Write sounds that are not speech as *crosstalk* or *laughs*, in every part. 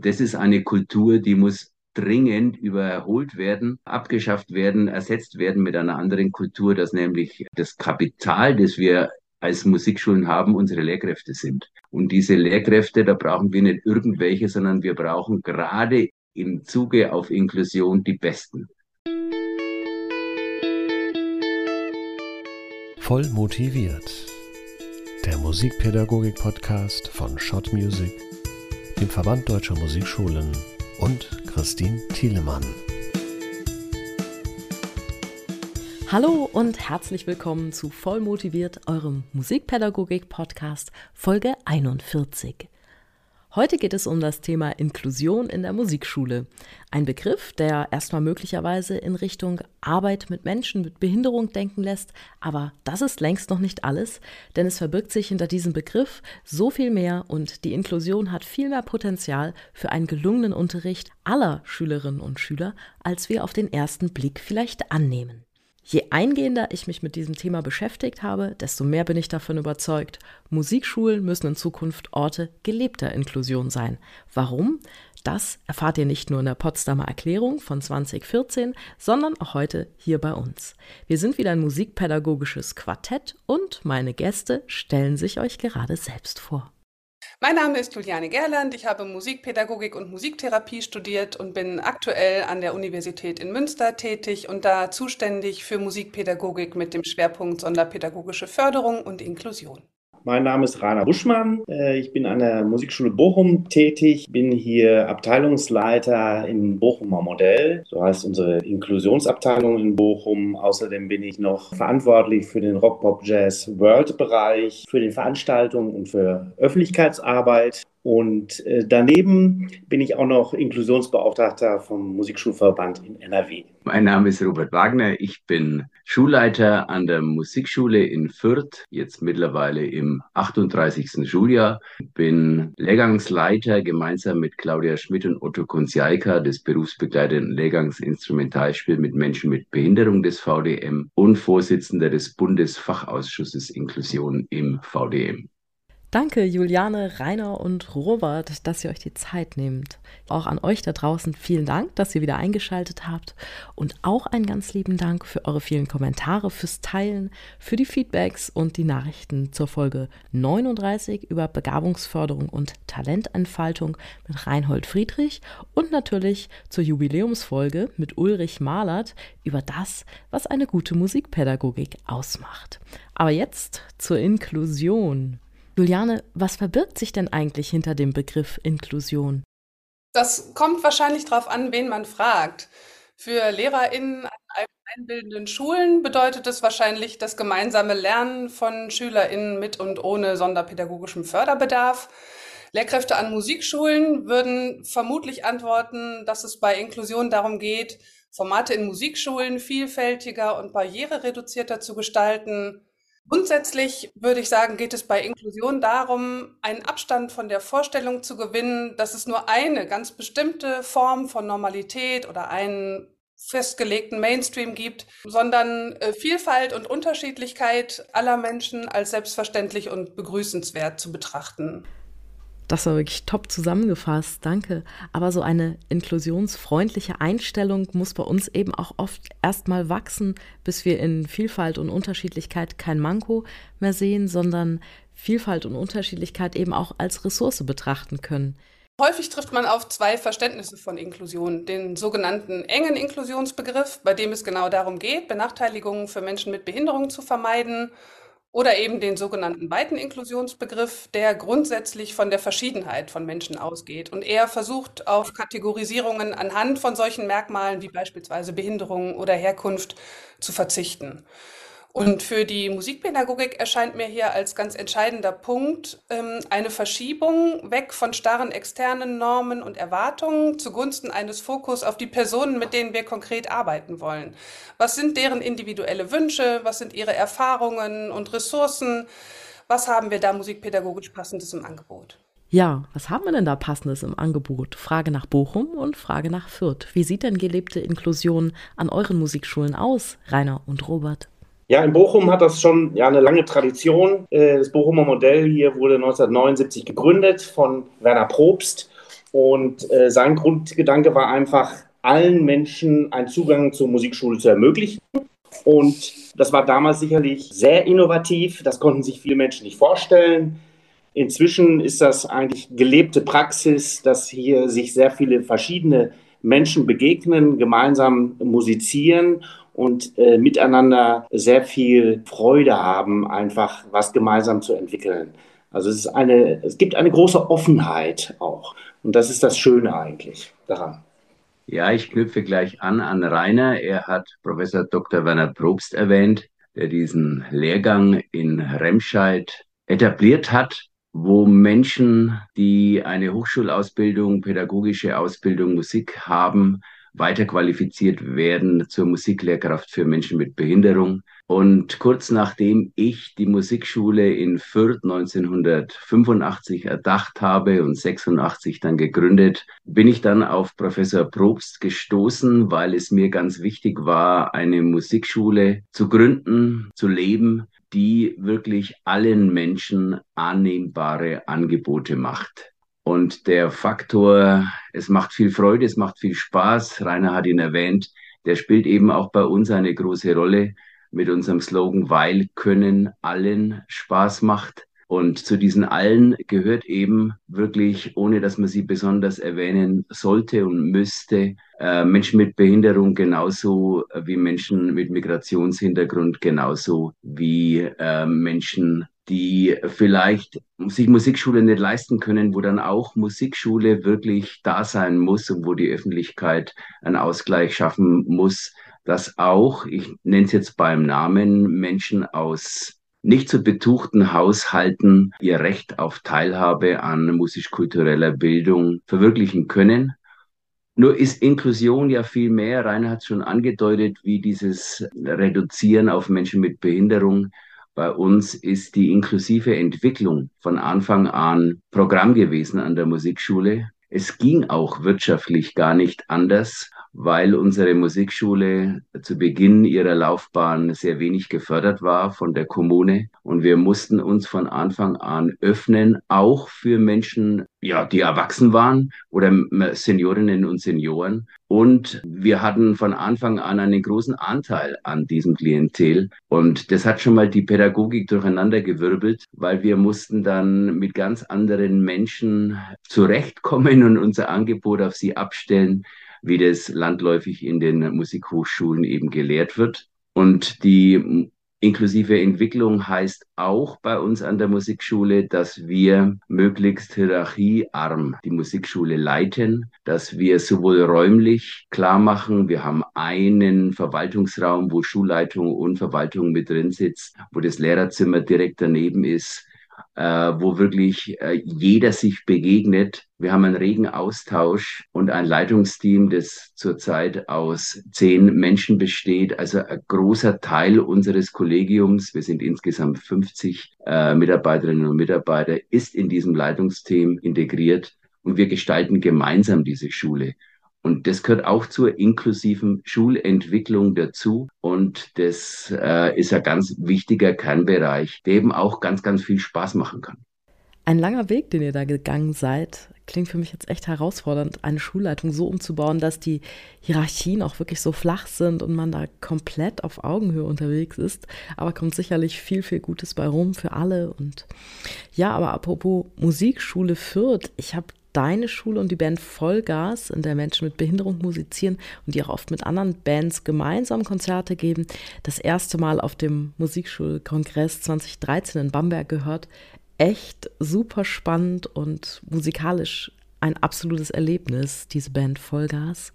Und das ist eine Kultur, die muss dringend überholt werden, abgeschafft werden, ersetzt werden mit einer anderen Kultur, dass nämlich das Kapital, das wir als Musikschulen haben, unsere Lehrkräfte sind. Und diese Lehrkräfte, da brauchen wir nicht irgendwelche, sondern wir brauchen gerade im Zuge auf Inklusion die Besten. Voll motiviert. Der Musikpädagogik-Podcast von Shot Music, dem Verband Deutscher Musikschulen und Christine Thielemann. Hallo und herzlich willkommen zu Voll motiviert, eurem Musikpädagogik-Podcast Folge 41. Heute geht es um das Thema Inklusion in der Musikschule. Ein Begriff, der erstmal möglicherweise in Richtung Arbeit mit Menschen mit Behinderung denken lässt, aber das ist längst noch nicht alles, denn es verbirgt sich hinter diesem Begriff so viel mehr und die Inklusion hat viel mehr Potenzial für einen gelungenen Unterricht aller Schülerinnen und Schüler, als wir auf den ersten Blick vielleicht annehmen. Je eingehender ich mich mit diesem Thema beschäftigt habe, desto mehr bin ich davon überzeugt, Musikschulen müssen in Zukunft Orte gelebter Inklusion sein. Warum? Das erfahrt ihr nicht nur in der Potsdamer Erklärung von 2014, sondern auch heute hier bei uns. Wir sind wieder ein musikpädagogisches Quartett und meine Gäste stellen sich euch gerade selbst vor. Mein Name ist Juliane Gerland. Ich habe Musikpädagogik und Musiktherapie studiert und bin aktuell an der Universität in Münster tätig und da zuständig für Musikpädagogik mit dem Schwerpunkt Sonderpädagogische Förderung und Inklusion. Mein Name ist Rainer Buschmann. Äh, ich bin an der Musikschule Bochum tätig, bin hier Abteilungsleiter im Bochumer Modell, so heißt unsere Inklusionsabteilung in Bochum. Außerdem bin ich noch verantwortlich für den Rock Pop Jazz World Bereich, für die Veranstaltungen und für Öffentlichkeitsarbeit. Und äh, daneben bin ich auch noch Inklusionsbeauftragter vom Musikschulverband in NRW. Mein Name ist Robert Wagner. Ich bin Schulleiter an der Musikschule in Fürth, jetzt mittlerweile im 38. Schuljahr. Bin Lehrgangsleiter gemeinsam mit Claudia Schmidt und Otto Kunziaika des berufsbegleitenden Lehrgangs Instrumentalspiel mit Menschen mit Behinderung des VDM und Vorsitzender des Bundesfachausschusses Inklusion im VDM. Danke, Juliane, Rainer und Robert, dass ihr euch die Zeit nehmt. Auch an euch da draußen vielen Dank, dass ihr wieder eingeschaltet habt. Und auch einen ganz lieben Dank für eure vielen Kommentare, fürs Teilen, für die Feedbacks und die Nachrichten zur Folge 39 über Begabungsförderung und Talententfaltung mit Reinhold Friedrich und natürlich zur Jubiläumsfolge mit Ulrich Malert über das, was eine gute Musikpädagogik ausmacht. Aber jetzt zur Inklusion. Juliane, was verbirgt sich denn eigentlich hinter dem Begriff Inklusion? Das kommt wahrscheinlich darauf an, wen man fragt. Für LehrerInnen an einbildenden Schulen bedeutet es wahrscheinlich das gemeinsame Lernen von SchülerInnen mit und ohne sonderpädagogischem Förderbedarf. Lehrkräfte an Musikschulen würden vermutlich antworten, dass es bei Inklusion darum geht, Formate in Musikschulen vielfältiger und barrierereduzierter zu gestalten, Grundsätzlich würde ich sagen, geht es bei Inklusion darum, einen Abstand von der Vorstellung zu gewinnen, dass es nur eine ganz bestimmte Form von Normalität oder einen festgelegten Mainstream gibt, sondern äh, Vielfalt und Unterschiedlichkeit aller Menschen als selbstverständlich und begrüßenswert zu betrachten. Das war wirklich top zusammengefasst, danke. Aber so eine inklusionsfreundliche Einstellung muss bei uns eben auch oft erstmal wachsen, bis wir in Vielfalt und Unterschiedlichkeit kein Manko mehr sehen, sondern Vielfalt und Unterschiedlichkeit eben auch als Ressource betrachten können. Häufig trifft man auf zwei Verständnisse von Inklusion. Den sogenannten engen Inklusionsbegriff, bei dem es genau darum geht, Benachteiligungen für Menschen mit Behinderung zu vermeiden oder eben den sogenannten weiten Inklusionsbegriff, der grundsätzlich von der Verschiedenheit von Menschen ausgeht und eher versucht, auf Kategorisierungen anhand von solchen Merkmalen wie beispielsweise Behinderung oder Herkunft zu verzichten. Und für die Musikpädagogik erscheint mir hier als ganz entscheidender Punkt ähm, eine Verschiebung weg von starren externen Normen und Erwartungen zugunsten eines Fokus auf die Personen, mit denen wir konkret arbeiten wollen. Was sind deren individuelle Wünsche? Was sind ihre Erfahrungen und Ressourcen? Was haben wir da musikpädagogisch passendes im Angebot? Ja, was haben wir denn da passendes im Angebot? Frage nach Bochum und Frage nach Fürth. Wie sieht denn gelebte Inklusion an euren Musikschulen aus, Rainer und Robert? Ja, in Bochum hat das schon ja, eine lange Tradition. Äh, das Bochumer Modell hier wurde 1979 gegründet von Werner Probst. Und äh, sein Grundgedanke war einfach, allen Menschen einen Zugang zur Musikschule zu ermöglichen. Und das war damals sicherlich sehr innovativ. Das konnten sich viele Menschen nicht vorstellen. Inzwischen ist das eigentlich gelebte Praxis, dass hier sich sehr viele verschiedene Menschen begegnen, gemeinsam musizieren und äh, miteinander sehr viel Freude haben, einfach was gemeinsam zu entwickeln. Also es, ist eine, es gibt eine große Offenheit auch. Und das ist das Schöne eigentlich daran. Ja, ich knüpfe gleich an an Rainer. Er hat Professor Dr. Werner Probst erwähnt, der diesen Lehrgang in Remscheid etabliert hat wo Menschen, die eine Hochschulausbildung, pädagogische Ausbildung, Musik haben, weiterqualifiziert werden zur Musiklehrkraft für Menschen mit Behinderung. Und kurz nachdem ich die Musikschule in Fürth 1985 erdacht habe und 86 dann gegründet, bin ich dann auf Professor Probst gestoßen, weil es mir ganz wichtig war, eine Musikschule zu gründen, zu leben, die wirklich allen Menschen annehmbare Angebote macht. Und der Faktor, es macht viel Freude, es macht viel Spaß, Rainer hat ihn erwähnt, der spielt eben auch bei uns eine große Rolle mit unserem Slogan, weil Können allen Spaß macht. Und zu diesen allen gehört eben wirklich, ohne dass man sie besonders erwähnen sollte und müsste, äh, Menschen mit Behinderung genauso wie Menschen mit Migrationshintergrund, genauso wie äh, Menschen, die vielleicht sich Musikschule nicht leisten können, wo dann auch Musikschule wirklich da sein muss und wo die Öffentlichkeit einen Ausgleich schaffen muss, dass auch, ich nenne es jetzt beim Namen, Menschen aus nicht zu betuchten Haushalten ihr Recht auf Teilhabe an musisch-kultureller Bildung verwirklichen können. Nur ist Inklusion ja viel mehr, Rainer hat es schon angedeutet, wie dieses Reduzieren auf Menschen mit Behinderung. Bei uns ist die inklusive Entwicklung von Anfang an Programm gewesen an der Musikschule. Es ging auch wirtschaftlich gar nicht anders weil unsere Musikschule zu Beginn ihrer Laufbahn sehr wenig gefördert war von der Kommune. Und wir mussten uns von Anfang an öffnen, auch für Menschen, ja, die erwachsen waren oder Seniorinnen und Senioren. Und wir hatten von Anfang an einen großen Anteil an diesem Klientel. Und das hat schon mal die Pädagogik durcheinandergewirbelt, weil wir mussten dann mit ganz anderen Menschen zurechtkommen und unser Angebot auf sie abstellen wie das landläufig in den Musikhochschulen eben gelehrt wird. Und die inklusive Entwicklung heißt auch bei uns an der Musikschule, dass wir möglichst hierarchiearm die Musikschule leiten, dass wir sowohl räumlich klar machen, wir haben einen Verwaltungsraum, wo Schulleitung und Verwaltung mit drin sitzt, wo das Lehrerzimmer direkt daneben ist, wo wirklich äh, jeder sich begegnet. Wir haben einen regen Austausch und ein Leitungsteam, das zurzeit aus zehn Menschen besteht. Also ein großer Teil unseres Kollegiums, wir sind insgesamt 50 äh, Mitarbeiterinnen und Mitarbeiter, ist in diesem Leitungsteam integriert und wir gestalten gemeinsam diese Schule. Und das gehört auch zur inklusiven Schulentwicklung dazu. Und das äh, ist ein ganz wichtiger Kernbereich, der eben auch ganz, ganz viel Spaß machen kann. Ein langer Weg, den ihr da gegangen seid, klingt für mich jetzt echt herausfordernd, eine Schulleitung so umzubauen, dass die Hierarchien auch wirklich so flach sind und man da komplett auf Augenhöhe unterwegs ist. Aber kommt sicherlich viel, viel Gutes bei rum für alle. Und ja, aber apropos Musikschule Fürth, ich habe deine Schule und die Band Vollgas, in der Menschen mit Behinderung musizieren und die auch oft mit anderen Bands gemeinsam Konzerte geben, das erste Mal auf dem Musikschulkongress 2013 in Bamberg gehört. Echt super spannend und musikalisch ein absolutes Erlebnis, diese Band Vollgas.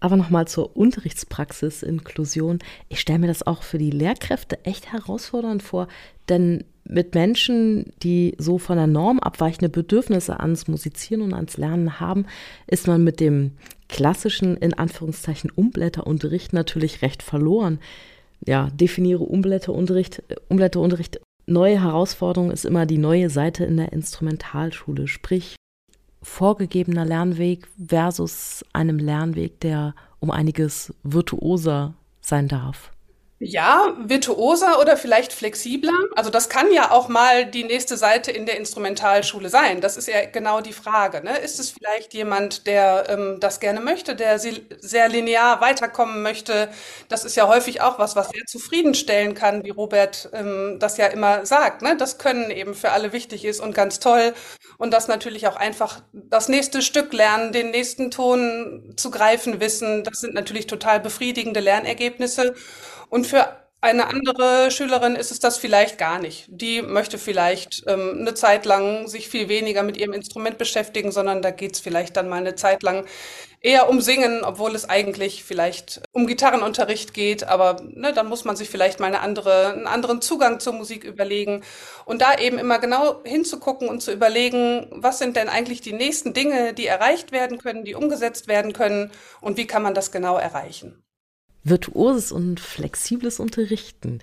Aber nochmal zur Unterrichtspraxis Inklusion. Ich stelle mir das auch für die Lehrkräfte echt herausfordernd vor, denn mit Menschen, die so von der Norm abweichende Bedürfnisse ans Musizieren und ans Lernen haben, ist man mit dem klassischen, in Anführungszeichen, Umblätterunterricht natürlich recht verloren. Ja, definiere Umblätterunterricht, Umblätterunterricht. Neue Herausforderung ist immer die neue Seite in der Instrumentalschule, sprich vorgegebener Lernweg versus einem Lernweg, der um einiges virtuoser sein darf. Ja, virtuoser oder vielleicht flexibler. Also das kann ja auch mal die nächste Seite in der Instrumentalschule sein. Das ist ja genau die Frage. Ne? Ist es vielleicht jemand, der ähm, das gerne möchte, der sehr linear weiterkommen möchte? Das ist ja häufig auch was, was sehr zufriedenstellen kann, wie Robert ähm, das ja immer sagt. Ne? Das Können eben für alle wichtig ist und ganz toll. Und das natürlich auch einfach das nächste Stück lernen, den nächsten Ton zu greifen wissen. Das sind natürlich total befriedigende Lernergebnisse. Und für eine andere Schülerin ist es das vielleicht gar nicht. Die möchte vielleicht ähm, eine Zeit lang sich viel weniger mit ihrem Instrument beschäftigen, sondern da geht es vielleicht dann mal eine Zeit lang eher um Singen, obwohl es eigentlich vielleicht um Gitarrenunterricht geht. Aber ne, dann muss man sich vielleicht mal eine andere, einen anderen Zugang zur Musik überlegen. Und da eben immer genau hinzugucken und zu überlegen, was sind denn eigentlich die nächsten Dinge, die erreicht werden können, die umgesetzt werden können und wie kann man das genau erreichen virtuoses und flexibles Unterrichten.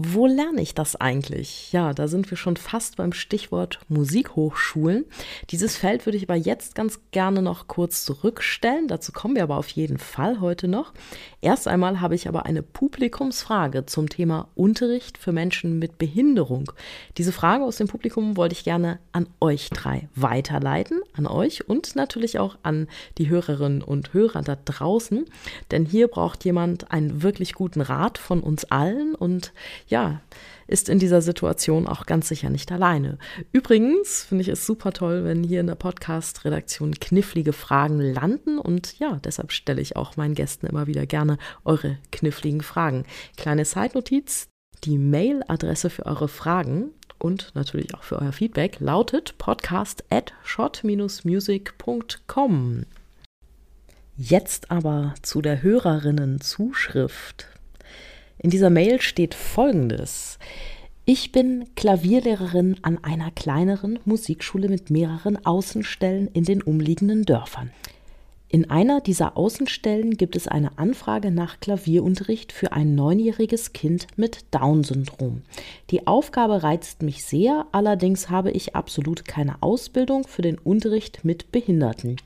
Wo lerne ich das eigentlich? Ja, da sind wir schon fast beim Stichwort Musikhochschulen. Dieses Feld würde ich aber jetzt ganz gerne noch kurz zurückstellen. Dazu kommen wir aber auf jeden Fall heute noch. Erst einmal habe ich aber eine Publikumsfrage zum Thema Unterricht für Menschen mit Behinderung. Diese Frage aus dem Publikum wollte ich gerne an euch drei weiterleiten, an euch und natürlich auch an die Hörerinnen und Hörer da draußen. Denn hier braucht jemand einen wirklich guten Rat von uns allen und ja, ist in dieser Situation auch ganz sicher nicht alleine. Übrigens finde ich es super toll, wenn hier in der Podcast-Redaktion knifflige Fragen landen und ja, deshalb stelle ich auch meinen Gästen immer wieder gerne eure kniffligen Fragen. Kleine Zeitnotiz, die Mailadresse für eure Fragen und natürlich auch für euer Feedback lautet podcast at shot-music.com. Jetzt aber zu der Hörerinnenzuschrift. In dieser Mail steht Folgendes. Ich bin Klavierlehrerin an einer kleineren Musikschule mit mehreren Außenstellen in den umliegenden Dörfern. In einer dieser Außenstellen gibt es eine Anfrage nach Klavierunterricht für ein neunjähriges Kind mit Down-Syndrom. Die Aufgabe reizt mich sehr, allerdings habe ich absolut keine Ausbildung für den Unterricht mit Behinderten.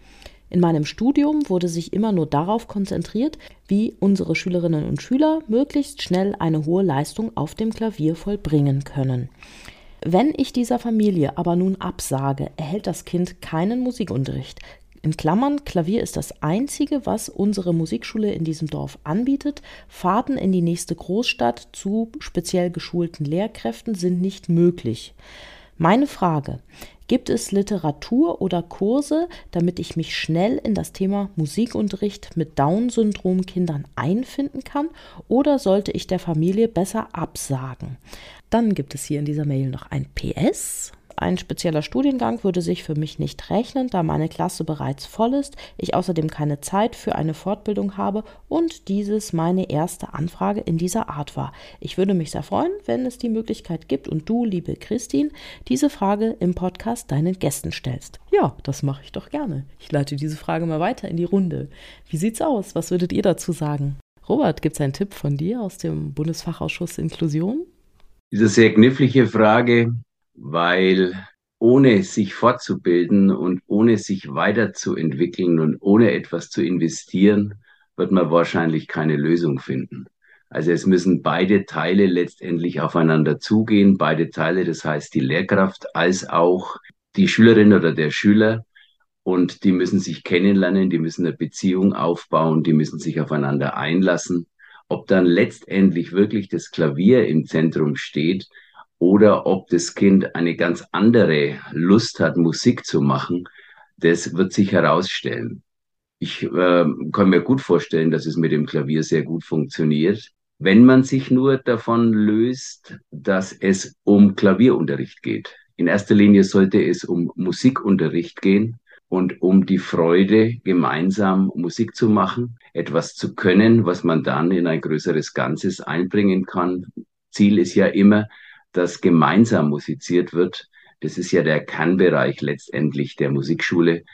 In meinem Studium wurde sich immer nur darauf konzentriert, wie unsere Schülerinnen und Schüler möglichst schnell eine hohe Leistung auf dem Klavier vollbringen können. Wenn ich dieser Familie aber nun absage, erhält das Kind keinen Musikunterricht. In Klammern, Klavier ist das Einzige, was unsere Musikschule in diesem Dorf anbietet. Fahrten in die nächste Großstadt zu speziell geschulten Lehrkräften sind nicht möglich. Meine Frage, Gibt es Literatur oder Kurse, damit ich mich schnell in das Thema Musikunterricht mit Down-Syndrom-Kindern einfinden kann? Oder sollte ich der Familie besser absagen? Dann gibt es hier in dieser Mail noch ein PS. Ein spezieller Studiengang würde sich für mich nicht rechnen, da meine Klasse bereits voll ist, ich außerdem keine Zeit für eine Fortbildung habe und dieses meine erste Anfrage in dieser Art war. Ich würde mich sehr freuen, wenn es die Möglichkeit gibt und du, liebe Christine, diese Frage im Podcast deinen Gästen stellst. Ja, das mache ich doch gerne. Ich leite diese Frage mal weiter in die Runde. Wie sieht's aus? Was würdet ihr dazu sagen? Robert, gibt es einen Tipp von dir aus dem Bundesfachausschuss Inklusion? Diese sehr knifflige Frage weil ohne sich fortzubilden und ohne sich weiterzuentwickeln und ohne etwas zu investieren, wird man wahrscheinlich keine Lösung finden. Also es müssen beide Teile letztendlich aufeinander zugehen, beide Teile, das heißt die Lehrkraft als auch die Schülerin oder der Schüler. Und die müssen sich kennenlernen, die müssen eine Beziehung aufbauen, die müssen sich aufeinander einlassen. Ob dann letztendlich wirklich das Klavier im Zentrum steht, oder ob das Kind eine ganz andere Lust hat, Musik zu machen, das wird sich herausstellen. Ich äh, kann mir gut vorstellen, dass es mit dem Klavier sehr gut funktioniert, wenn man sich nur davon löst, dass es um Klavierunterricht geht. In erster Linie sollte es um Musikunterricht gehen und um die Freude, gemeinsam Musik zu machen, etwas zu können, was man dann in ein größeres Ganzes einbringen kann. Ziel ist ja immer, dass gemeinsam musiziert wird. Das ist ja der Kernbereich letztendlich der Musikschule.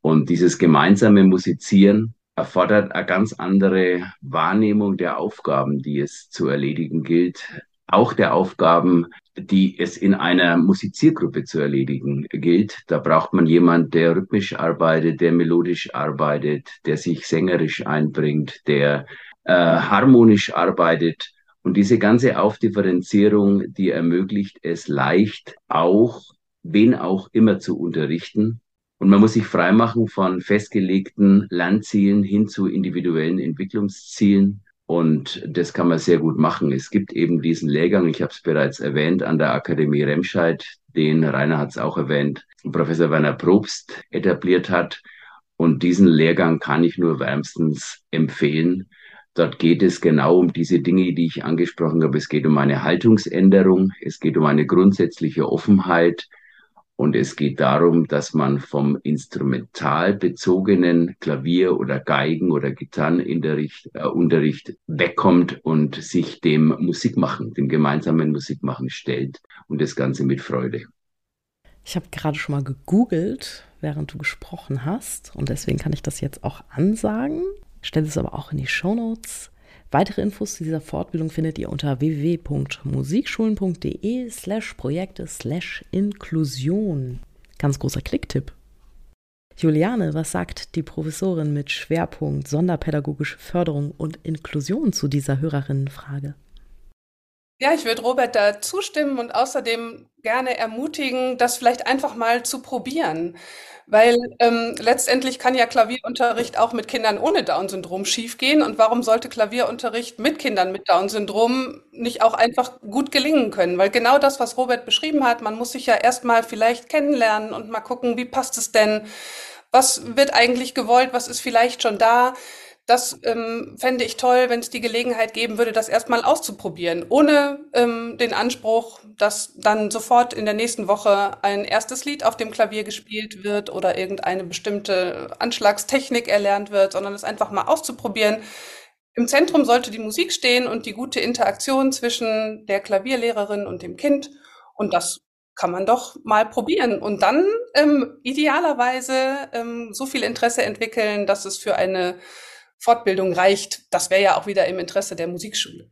Und dieses gemeinsame Musizieren erfordert eine ganz andere Wahrnehmung der Aufgaben, die es zu erledigen gilt. Auch der Aufgaben, die es in einer Musiziergruppe zu erledigen gilt. Da braucht man jemand, der rhythmisch arbeitet, der melodisch arbeitet, der sich sängerisch einbringt, der äh, harmonisch arbeitet Und diese ganze Aufdifferenzierung, die ermöglicht es leicht, auch wen auch immer zu unterrichten. Und man muss sich freimachen von festgelegten Lernzielen hin zu individuellen Entwicklungszielen. Und das kann man sehr gut machen. Es gibt eben diesen Lehrgang, ich habe es bereits erwähnt, an der Akademie Remscheid, den Rainer hat es auch erwähnt, Professor Werner Probst etabliert hat. Und diesen Lehrgang kann ich nur wärmstens empfehlen. Dort geht es genau um diese Dinge, die ich angesprochen habe. Es geht um eine Haltungsänderung, es geht um eine grundsätzliche Offenheit und es geht darum, dass man vom instrumental bezogenen Klavier- oder Geigen- oder Gitarrenunterricht äh, wegkommt und sich dem Musikmachen, dem gemeinsamen Musikmachen stellt und das Ganze mit Freude. Ich habe gerade schon mal gegoogelt, während du gesprochen hast und deswegen kann ich das jetzt auch ansagen stelle es aber auch in die Show Notes. Weitere Infos zu dieser Fortbildung findet ihr unter www.musikschulen.de slash Projekte slash Inklusion. Ganz großer Klicktipp. Juliane, was sagt die Professorin mit Schwerpunkt Sonderpädagogische Förderung und Inklusion zu dieser Hörerinnenfrage? Ja, ich würde Robert da zustimmen und außerdem gerne ermutigen, das vielleicht einfach mal zu probieren. Weil ähm, letztendlich kann ja Klavierunterricht auch mit Kindern ohne Down-Syndrom schiefgehen. Und warum sollte Klavierunterricht mit Kindern mit Down-Syndrom nicht auch einfach gut gelingen können? Weil genau das, was Robert beschrieben hat, man muss sich ja erstmal vielleicht kennenlernen und mal gucken, wie passt es denn? Was wird eigentlich gewollt? Was ist vielleicht schon da? Das ähm, fände ich toll, wenn es die Gelegenheit geben würde, das erstmal auszuprobieren, ohne ähm, den Anspruch, dass dann sofort in der nächsten Woche ein erstes Lied auf dem Klavier gespielt wird oder irgendeine bestimmte Anschlagstechnik erlernt wird, sondern es einfach mal auszuprobieren. Im Zentrum sollte die Musik stehen und die gute Interaktion zwischen der Klavierlehrerin und dem Kind. Und das kann man doch mal probieren und dann ähm, idealerweise ähm, so viel Interesse entwickeln, dass es für eine Fortbildung reicht. Das wäre ja auch wieder im Interesse der Musikschule.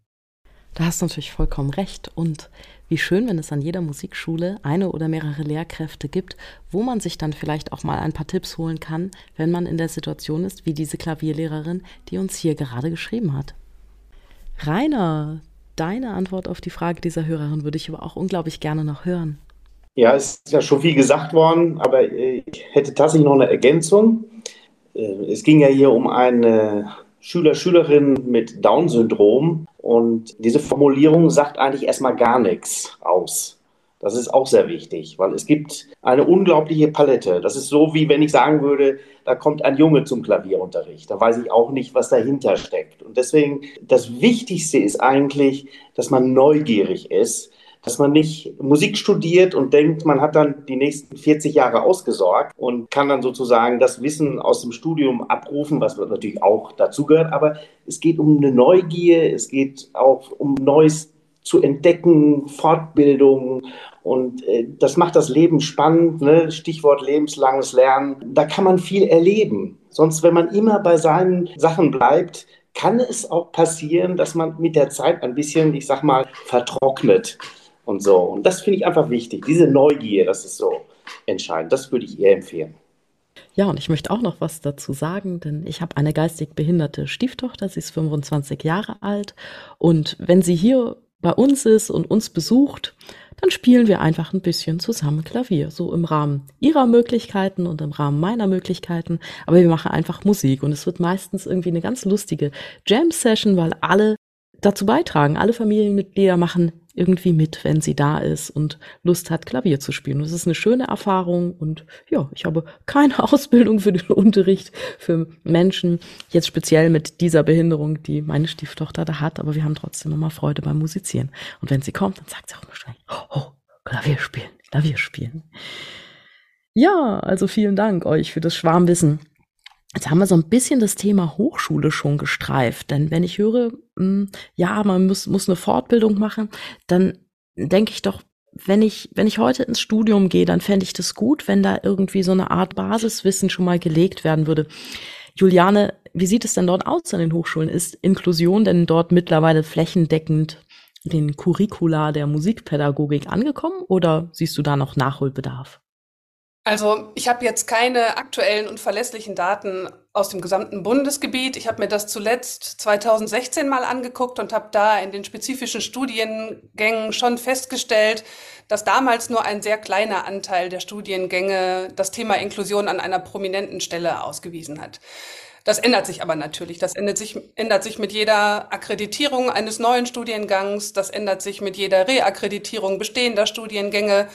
Da hast du natürlich vollkommen recht. Und wie schön, wenn es an jeder Musikschule eine oder mehrere Lehrkräfte gibt, wo man sich dann vielleicht auch mal ein paar Tipps holen kann, wenn man in der Situation ist, wie diese Klavierlehrerin, die uns hier gerade geschrieben hat. Rainer, deine Antwort auf die Frage dieser Hörerin würde ich aber auch unglaublich gerne noch hören. Ja, es ist ja schon viel gesagt worden, aber ich hätte tatsächlich noch eine Ergänzung. Äh, es ging ja hier um eine Schüler, Schülerin mit Down-Syndrom und diese Formulierung sagt eigentlich erstmal gar nichts aus. Das ist auch sehr wichtig, weil es gibt eine unglaubliche Palette. Das ist so, wie wenn ich sagen würde, da kommt ein Junge zum Klavierunterricht. Da weiß ich auch nicht, was dahinter steckt. Und deswegen, das Wichtigste ist eigentlich, dass man neugierig ist, dass man nicht Musik studiert und denkt, man hat dann die nächsten 40 Jahre ausgesorgt und kann dann sozusagen das Wissen aus dem Studium abrufen, was natürlich auch dazugehört. Aber es geht um eine Neugier, es geht auch um Neues zu entdecken, Fortbildung und äh, das macht das Leben spannend. Ne? Stichwort lebenslanges Lernen. Da kann man viel erleben. Sonst, wenn man immer bei seinen Sachen bleibt, kann es auch passieren, dass man mit der Zeit ein bisschen, ich sag mal, vertrocknet und so. Und das finde ich einfach wichtig. Diese Neugier, das ist so entscheidend. Das würde ich ihr empfehlen. Ja, und ich möchte auch noch was dazu sagen, denn ich habe eine geistig behinderte Stieftochter, sie ist 25 Jahre alt und wenn sie hier bei uns ist und uns besucht, dann spielen wir einfach ein bisschen zusammen Klavier, so im Rahmen ihrer Möglichkeiten und im Rahmen meiner Möglichkeiten, aber wir machen einfach Musik und es wird meistens irgendwie eine ganz lustige Jam-Session, weil alle dazu beitragen, alle Familienmitglieder machen irgendwie mit, wenn sie da ist und Lust hat, Klavier zu spielen. Das ist eine schöne Erfahrung und ja, ich habe keine *laughs* Ausbildung für den Unterricht für Menschen, jetzt speziell mit dieser Behinderung, die meine Stieftochter da hat, aber wir haben trotzdem immer Freude beim Musizieren. Und wenn sie kommt, dann sagt sie auch immer schnell, oh, Klavier spielen, Klavier spielen. Ja, also vielen Dank euch für das Schwarmwissen. Jetzt haben wir so ein bisschen das Thema Hochschule schon gestreift, denn wenn ich höre, hm, ja, man muss, muss eine Fortbildung machen, dann denke ich doch, wenn ich, wenn ich heute ins Studium gehe, dann fände ich das gut, wenn da irgendwie so eine Art Basiswissen schon mal gelegt werden würde. Juliane, wie sieht es denn dort aus an den Hochschulen? Ist Inklusion denn dort mittlerweile flächendeckend den Curricula der Musikpädagogik angekommen oder siehst du da noch Nachholbedarf? Also ich habe jetzt keine aktuellen und verlässlichen Daten aus dem gesamten Bundesgebiet. Ich habe mir das zuletzt 2016 mal angeguckt und habe da in den spezifischen Studiengängen schon festgestellt, dass damals nur ein sehr kleiner Anteil der Studiengänge das Thema Inklusion an einer prominenten Stelle ausgewiesen hat. Das ändert sich aber natürlich. Das ändert sich, ändert sich mit jeder Akkreditierung eines neuen Studiengangs. Das ändert sich mit jeder Reakkreditierung bestehender Studiengänge.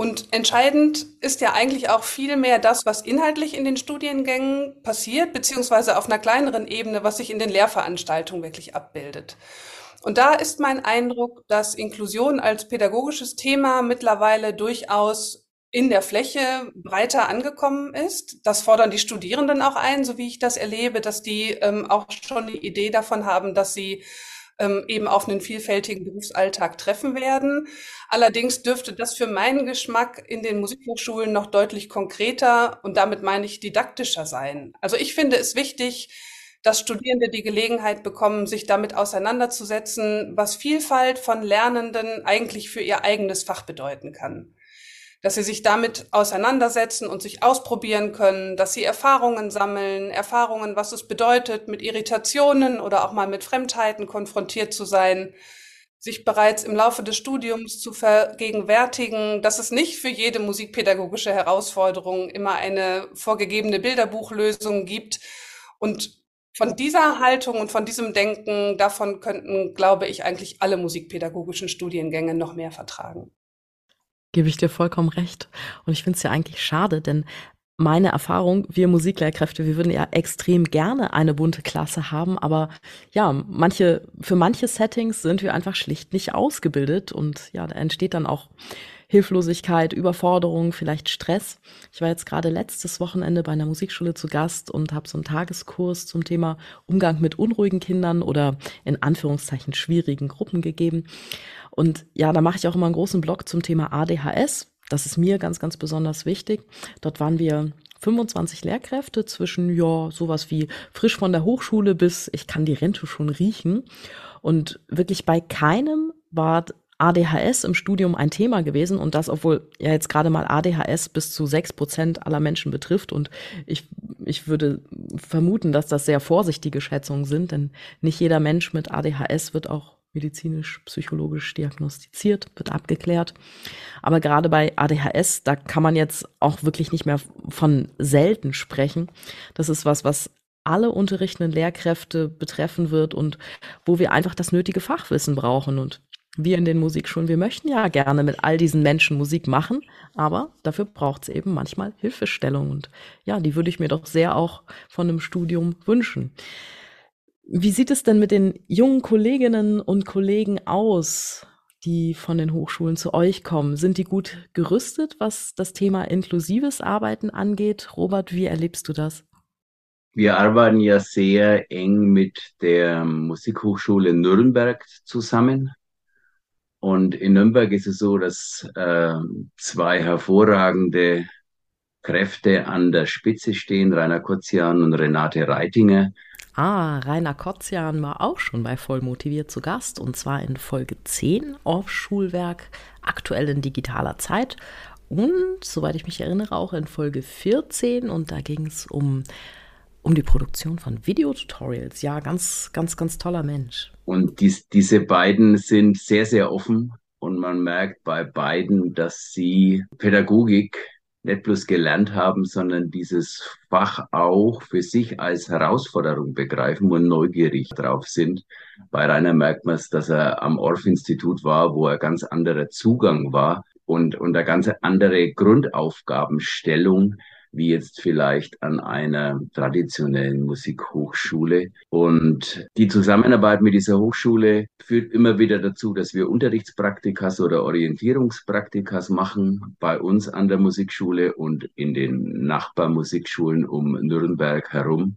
Und entscheidend ist ja eigentlich auch viel mehr das, was inhaltlich in den Studiengängen passiert, beziehungsweise auf einer kleineren Ebene, was sich in den Lehrveranstaltungen wirklich abbildet. Und da ist mein Eindruck, dass Inklusion als pädagogisches Thema mittlerweile durchaus in der Fläche breiter angekommen ist. Das fordern die Studierenden auch ein, so wie ich das erlebe, dass die ähm, auch schon eine Idee davon haben, dass sie ähm, eben auf einen vielfältigen Berufsalltag treffen werden. Allerdings dürfte das für meinen Geschmack in den Musikhochschulen noch deutlich konkreter und damit meine ich didaktischer sein. Also ich finde es wichtig, dass Studierende die Gelegenheit bekommen, sich damit auseinanderzusetzen, was Vielfalt von Lernenden eigentlich für ihr eigenes Fach bedeuten kann dass sie sich damit auseinandersetzen und sich ausprobieren können, dass sie Erfahrungen sammeln, Erfahrungen, was es bedeutet, mit Irritationen oder auch mal mit Fremdheiten konfrontiert zu sein, sich bereits im Laufe des Studiums zu vergegenwärtigen, dass es nicht für jede musikpädagogische Herausforderung immer eine vorgegebene Bilderbuchlösung gibt. Und von dieser Haltung und von diesem Denken, davon könnten, glaube ich, eigentlich alle musikpädagogischen Studiengänge noch mehr vertragen. Gebe ich dir vollkommen recht. Und ich finde es ja eigentlich schade, denn meine Erfahrung, wir Musiklehrkräfte, wir würden ja extrem gerne eine bunte Klasse haben, aber ja, manche, für manche Settings sind wir einfach schlicht nicht ausgebildet und ja, da entsteht dann auch Hilflosigkeit, Überforderung, vielleicht Stress. Ich war jetzt gerade letztes Wochenende bei einer Musikschule zu Gast und habe so einen Tageskurs zum Thema Umgang mit unruhigen Kindern oder in Anführungszeichen schwierigen Gruppen gegeben. Und ja, da mache ich auch immer einen großen Blog zum Thema ADHS. Das ist mir ganz, ganz besonders wichtig. Dort waren wir 25 Lehrkräfte zwischen, ja, sowas wie frisch von der Hochschule bis ich kann die Rente schon riechen. Und wirklich bei keinem war ADHS im Studium ein Thema gewesen und das, obwohl ja jetzt gerade mal ADHS bis zu sechs Prozent aller Menschen betrifft und ich, ich würde vermuten, dass das sehr vorsichtige Schätzungen sind, denn nicht jeder Mensch mit ADHS wird auch medizinisch, psychologisch diagnostiziert, wird abgeklärt. Aber gerade bei ADHS, da kann man jetzt auch wirklich nicht mehr von selten sprechen. Das ist was, was alle unterrichtenden Lehrkräfte betreffen wird und wo wir einfach das nötige Fachwissen brauchen. Und wir in den Musikschulen, wir möchten ja gerne mit all diesen Menschen Musik machen, aber dafür braucht es eben manchmal Hilfestellung. Und ja, die würde ich mir doch sehr auch von einem Studium wünschen. Wie sieht es denn mit den jungen Kolleginnen und Kollegen aus, die von den Hochschulen zu euch kommen? Sind die gut gerüstet, was das Thema inklusives Arbeiten angeht? Robert, wie erlebst du das? Wir arbeiten ja sehr eng mit der Musikhochschule Nürnberg zusammen. Und in Nürnberg ist es so, dass äh, zwei hervorragende Kräfte an der Spitze stehen, Rainer Kotzian und Renate Reitinger, Ah, Rainer Kotzian war auch schon bei Vollmotiviert zu Gast und zwar in Folge 10 auf Schulwerk, aktuell in digitaler Zeit. Und, soweit ich mich erinnere, auch in Folge 14 und da ging es um, um die Produktion von Videotutorials. Ja, ganz, ganz, ganz toller Mensch. Und dies, diese beiden sind sehr, sehr offen und man merkt bei beiden, dass sie Pädagogik nicht bloß gelernt haben, sondern dieses Fach auch für sich als Herausforderung begreifen und neugierig drauf sind. Bei Rainer merkt man es, dass er am Orff-Institut war, wo er ganz anderer Zugang war und, und eine ganz andere Grundaufgabenstellung wie jetzt vielleicht an einer traditionellen Musikhochschule. Und die Zusammenarbeit mit dieser Hochschule führt immer wieder dazu, dass wir Unterrichtspraktikas oder Orientierungspraktikas machen bei uns an der Musikschule und in den Nachbarmusikschulen um Nürnberg herum.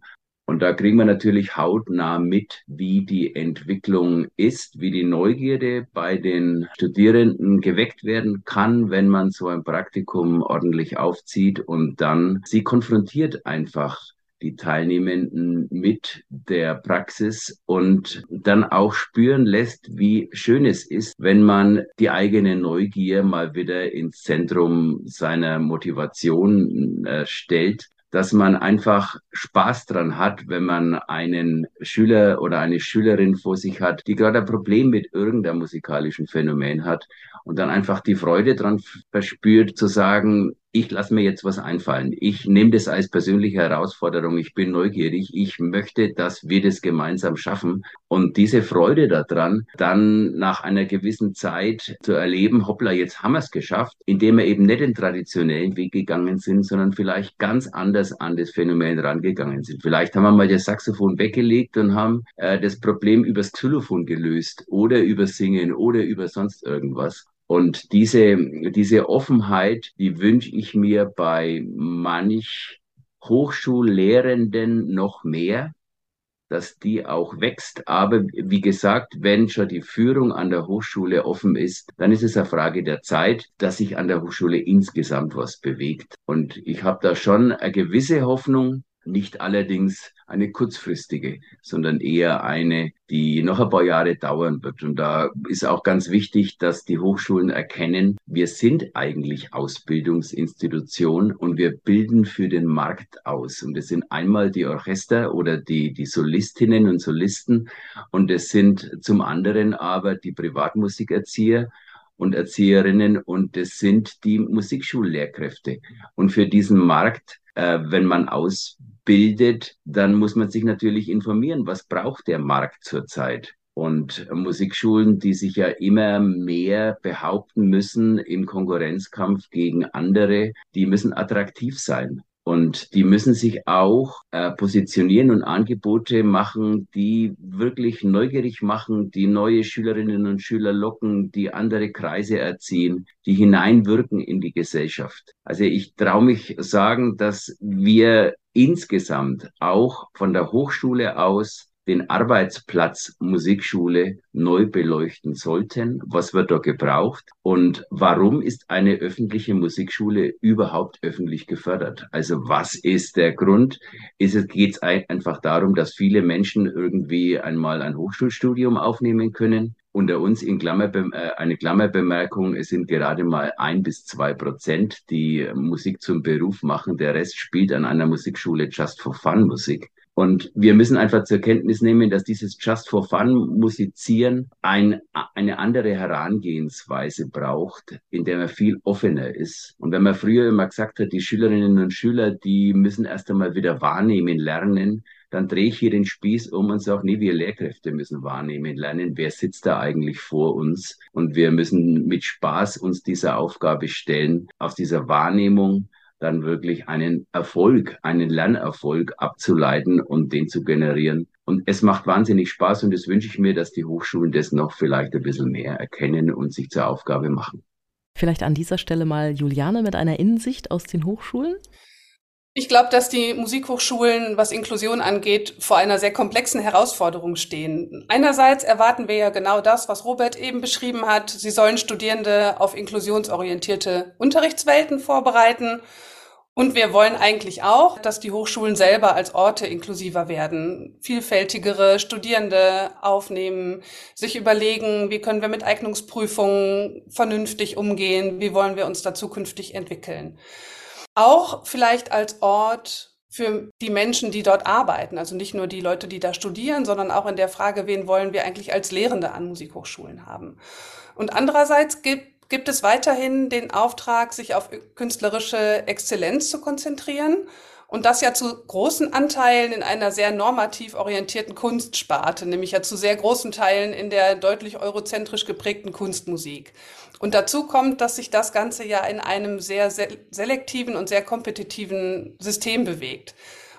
Und da kriegen wir natürlich hautnah mit, wie die Entwicklung ist, wie die Neugierde bei den Studierenden geweckt werden kann, wenn man so ein Praktikum ordentlich aufzieht und dann sie konfrontiert einfach die Teilnehmenden mit der Praxis und dann auch spüren lässt, wie schön es ist, wenn man die eigene Neugier mal wieder ins Zentrum seiner Motivation äh, stellt dass man einfach Spaß dran hat, wenn man einen Schüler oder eine Schülerin vor sich hat, die gerade ein Problem mit irgendeinem musikalischen Phänomen hat und dann einfach die Freude dran verspürt, zu sagen, ich lasse mir jetzt was einfallen. Ich nehme das als persönliche Herausforderung. Ich bin neugierig. Ich möchte, dass wir das gemeinsam schaffen. Und diese Freude daran, dann nach einer gewissen Zeit zu erleben, hoppla, jetzt haben wir es geschafft, indem wir eben nicht den traditionellen Weg gegangen sind, sondern vielleicht ganz anders an das Phänomen rangegangen sind. Vielleicht haben wir mal das Saxophon weggelegt und haben äh, das Problem übers Xylophon gelöst oder über Singen oder über sonst irgendwas. Und diese, diese Offenheit, die wünsche ich mir bei manch Hochschullehrenden noch mehr, dass die auch wächst. Aber wie gesagt, wenn schon die Führung an der Hochschule offen ist, dann ist es eine Frage der Zeit, dass sich an der Hochschule insgesamt was bewegt. Und ich habe da schon eine gewisse Hoffnung, nicht allerdings eine kurzfristige, sondern eher eine, die noch ein paar Jahre dauern wird. Und da ist auch ganz wichtig, dass die Hochschulen erkennen, wir sind eigentlich Ausbildungsinstitution und wir bilden für den Markt aus. Und es sind einmal die Orchester oder die, die Solistinnen und Solisten und es sind zum anderen aber die Privatmusikerzieher und Erzieherinnen und es sind die Musikschullehrkräfte. Und für diesen Markt, äh, wenn man aus bildet, dann muss man sich natürlich informieren, was braucht der Markt zurzeit. Und Musikschulen, die sich ja immer mehr behaupten müssen im Konkurrenzkampf gegen andere, die müssen attraktiv sein. Und die müssen sich auch äh, positionieren und Angebote machen, die wirklich neugierig machen, die neue Schülerinnen und Schüler locken, die andere Kreise erziehen, die hineinwirken in die Gesellschaft. Also ich traue mich sagen, dass wir insgesamt auch von der Hochschule aus den Arbeitsplatz Musikschule neu beleuchten sollten. Was wird da gebraucht? Und warum ist eine öffentliche Musikschule überhaupt öffentlich gefördert? Also was ist der Grund? Ist es, geht es einfach darum, dass viele Menschen irgendwie einmal ein Hochschulstudium aufnehmen können? Unter uns in Klammer, äh, eine Klammerbemerkung, es sind gerade mal ein bis zwei Prozent, die Musik zum Beruf machen. Der Rest spielt an einer Musikschule Just for Fun Musik. Und wir müssen einfach zur Kenntnis nehmen, dass dieses Just for Fun Musizieren ein, eine andere Herangehensweise braucht, in der man viel offener ist. Und wenn man früher immer gesagt hat, die Schülerinnen und Schüler, die müssen erst einmal wieder wahrnehmen lernen, dann drehe ich hier den Spieß um und sage, nee, wir Lehrkräfte müssen wahrnehmen lernen, wer sitzt da eigentlich vor uns. Und wir müssen mit Spaß uns dieser Aufgabe stellen, aus dieser Wahrnehmung dann wirklich einen Erfolg, einen Lernerfolg abzuleiten und den zu generieren. Und es macht wahnsinnig Spaß und das wünsche ich mir, dass die Hochschulen das noch vielleicht ein bisschen mehr erkennen und sich zur Aufgabe machen. Vielleicht an dieser Stelle mal Juliane mit einer Innensicht aus den Hochschulen. Ich glaube, dass die Musikhochschulen, was Inklusion angeht, vor einer sehr komplexen Herausforderung stehen. Einerseits erwarten wir ja genau das, was Robert eben beschrieben hat. Sie sollen Studierende auf inklusionsorientierte Unterrichtswelten vorbereiten. Und wir wollen eigentlich auch, dass die Hochschulen selber als Orte inklusiver werden, vielfältigere Studierende aufnehmen, sich überlegen, wie können wir mit Eignungsprüfungen vernünftig umgehen, wie wollen wir uns da zukünftig entwickeln. Auch vielleicht als Ort für die Menschen, die dort arbeiten, also nicht nur die Leute, die da studieren, sondern auch in der Frage, wen wollen wir eigentlich als Lehrende an Musikhochschulen haben. Und andererseits gibt gibt es weiterhin den Auftrag, sich auf künstlerische Exzellenz zu konzentrieren und das ja zu großen Anteilen in einer sehr normativ orientierten Kunstsparte, nämlich ja zu sehr großen Teilen in der deutlich eurozentrisch geprägten Kunstmusik. Und dazu kommt, dass sich das Ganze ja in einem sehr selektiven und sehr kompetitiven System bewegt.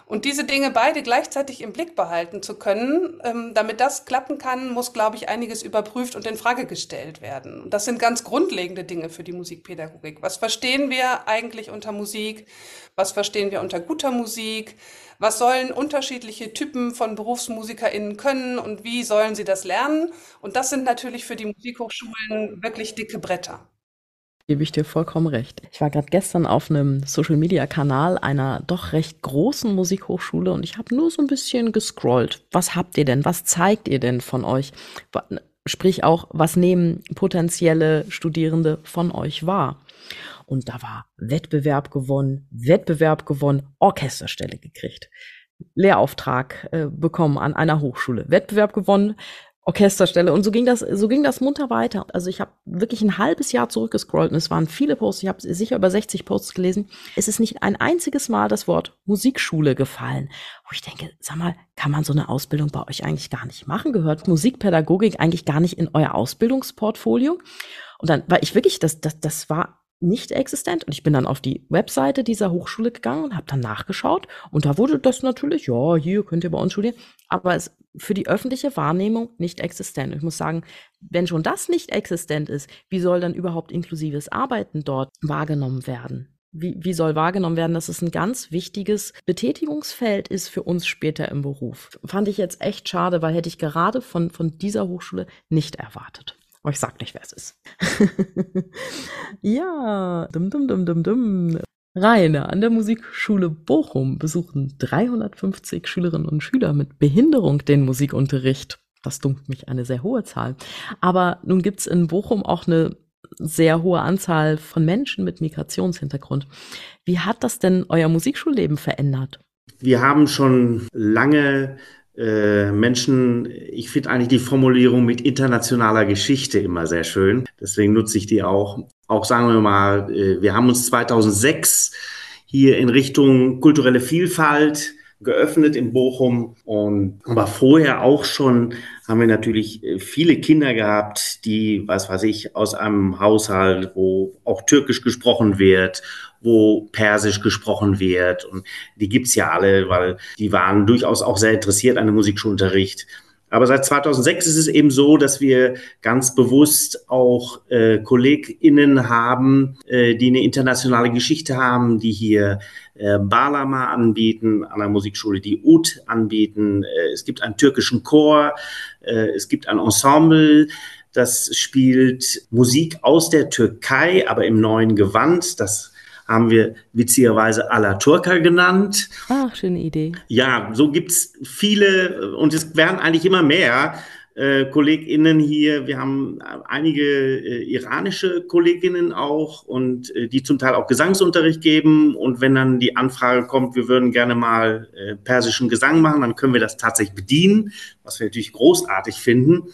Und diese Dinge beide gleichzeitig im Blick behalten zu können, ähm, damit das klappen kann, muss, glaube ich, einiges überprüft und in Frage gestellt werden. Und das sind ganz grundlegende Dinge für die Musikpädagogik. Was verstehen wir eigentlich unter Musik? Was verstehen wir unter guter Musik? Was sollen unterschiedliche Typen von BerufsmusikerInnen können und wie sollen sie das lernen? Und das sind natürlich für die Musikhochschulen wirklich dicke Bretter. Gebe ich dir vollkommen recht. Ich war gerade gestern auf einem Social-Media-Kanal einer doch recht großen Musikhochschule und ich habe nur so ein bisschen gescrollt. Was habt ihr denn? Was zeigt ihr denn von euch? Sprich auch, was nehmen potenzielle Studierende von euch wahr? Und da war Wettbewerb gewonnen, Wettbewerb gewonnen, Orchesterstelle gekriegt. Lehrauftrag äh, bekommen an einer Hochschule, Wettbewerb gewonnen, Orchesterstelle. Und so ging das, so ging das munter weiter. Also ich habe wirklich ein halbes Jahr zurückgescrollt und es waren viele Posts. Ich habe sicher über 60 Posts gelesen. Es ist nicht ein einziges Mal das Wort Musikschule gefallen. Wo ich denke, sag mal, kann man so eine Ausbildung bei euch eigentlich gar nicht machen? Gehört Musikpädagogik eigentlich gar nicht in euer Ausbildungsportfolio? Und dann war ich wirklich, das, das, das war nicht existent. Und ich bin dann auf die Webseite dieser Hochschule gegangen und habe dann nachgeschaut. Und da wurde das natürlich, ja, hier könnt ihr bei uns studieren, aber es für die öffentliche Wahrnehmung nicht existent. Ich muss sagen, wenn schon das nicht existent ist, wie soll dann überhaupt inklusives Arbeiten dort wahrgenommen werden? Wie, wie soll wahrgenommen werden, dass es ein ganz wichtiges Betätigungsfeld ist für uns später im Beruf? Fand ich jetzt echt schade, weil hätte ich gerade von, von dieser Hochschule nicht erwartet. Aber ich sag nicht, wer es ist. *laughs* ja, dum, dum, dum, dum, dum. Rainer, an der Musikschule Bochum besuchen 350 Schülerinnen und Schüler mit Behinderung den Musikunterricht. Das dunkt mich eine sehr hohe Zahl. Aber nun gibt's in Bochum auch eine sehr hohe Anzahl von Menschen mit Migrationshintergrund. Wie hat das denn euer Musikschulleben verändert? Wir haben schon lange Menschen, ich finde eigentlich die Formulierung mit internationaler Geschichte immer sehr schön. Deswegen nutze ich die auch. Auch sagen wir mal, äh, wir haben uns 2006 hier in Richtung kulturelle Vielfalt geöffnet in Bochum und aber vorher auch schon haben wir natürlich äh, viele Kinder gehabt, die, was weiß ich, aus einem Haushalt, wo auch Türkisch gesprochen wird wo Persisch gesprochen wird. Und die gibt's ja alle, weil die waren durchaus auch sehr interessiert an dem Musikschulunterricht. Aber seit 2006 ist es eben so, dass wir ganz bewusst auch äh, KollegInnen haben, äh, die eine internationale Geschichte haben, die hier äh, Balama anbieten, an der Musikschule die Ud anbieten. Äh, es gibt einen türkischen Chor, äh, es gibt ein Ensemble, das spielt Musik aus der Türkei, aber im neuen Gewand. Das haben wir witzigerweise Alaturka genannt. Ach, schöne Idee. Ja, so gibt's viele und es werden eigentlich immer mehr. Äh, KollegInnen hier. Wir haben einige äh, iranische Kolleginnen auch und äh, die zum Teil auch Gesangsunterricht geben. Und wenn dann die Anfrage kommt, wir würden gerne mal äh, persischen Gesang machen, dann können wir das tatsächlich bedienen, was wir natürlich großartig finden.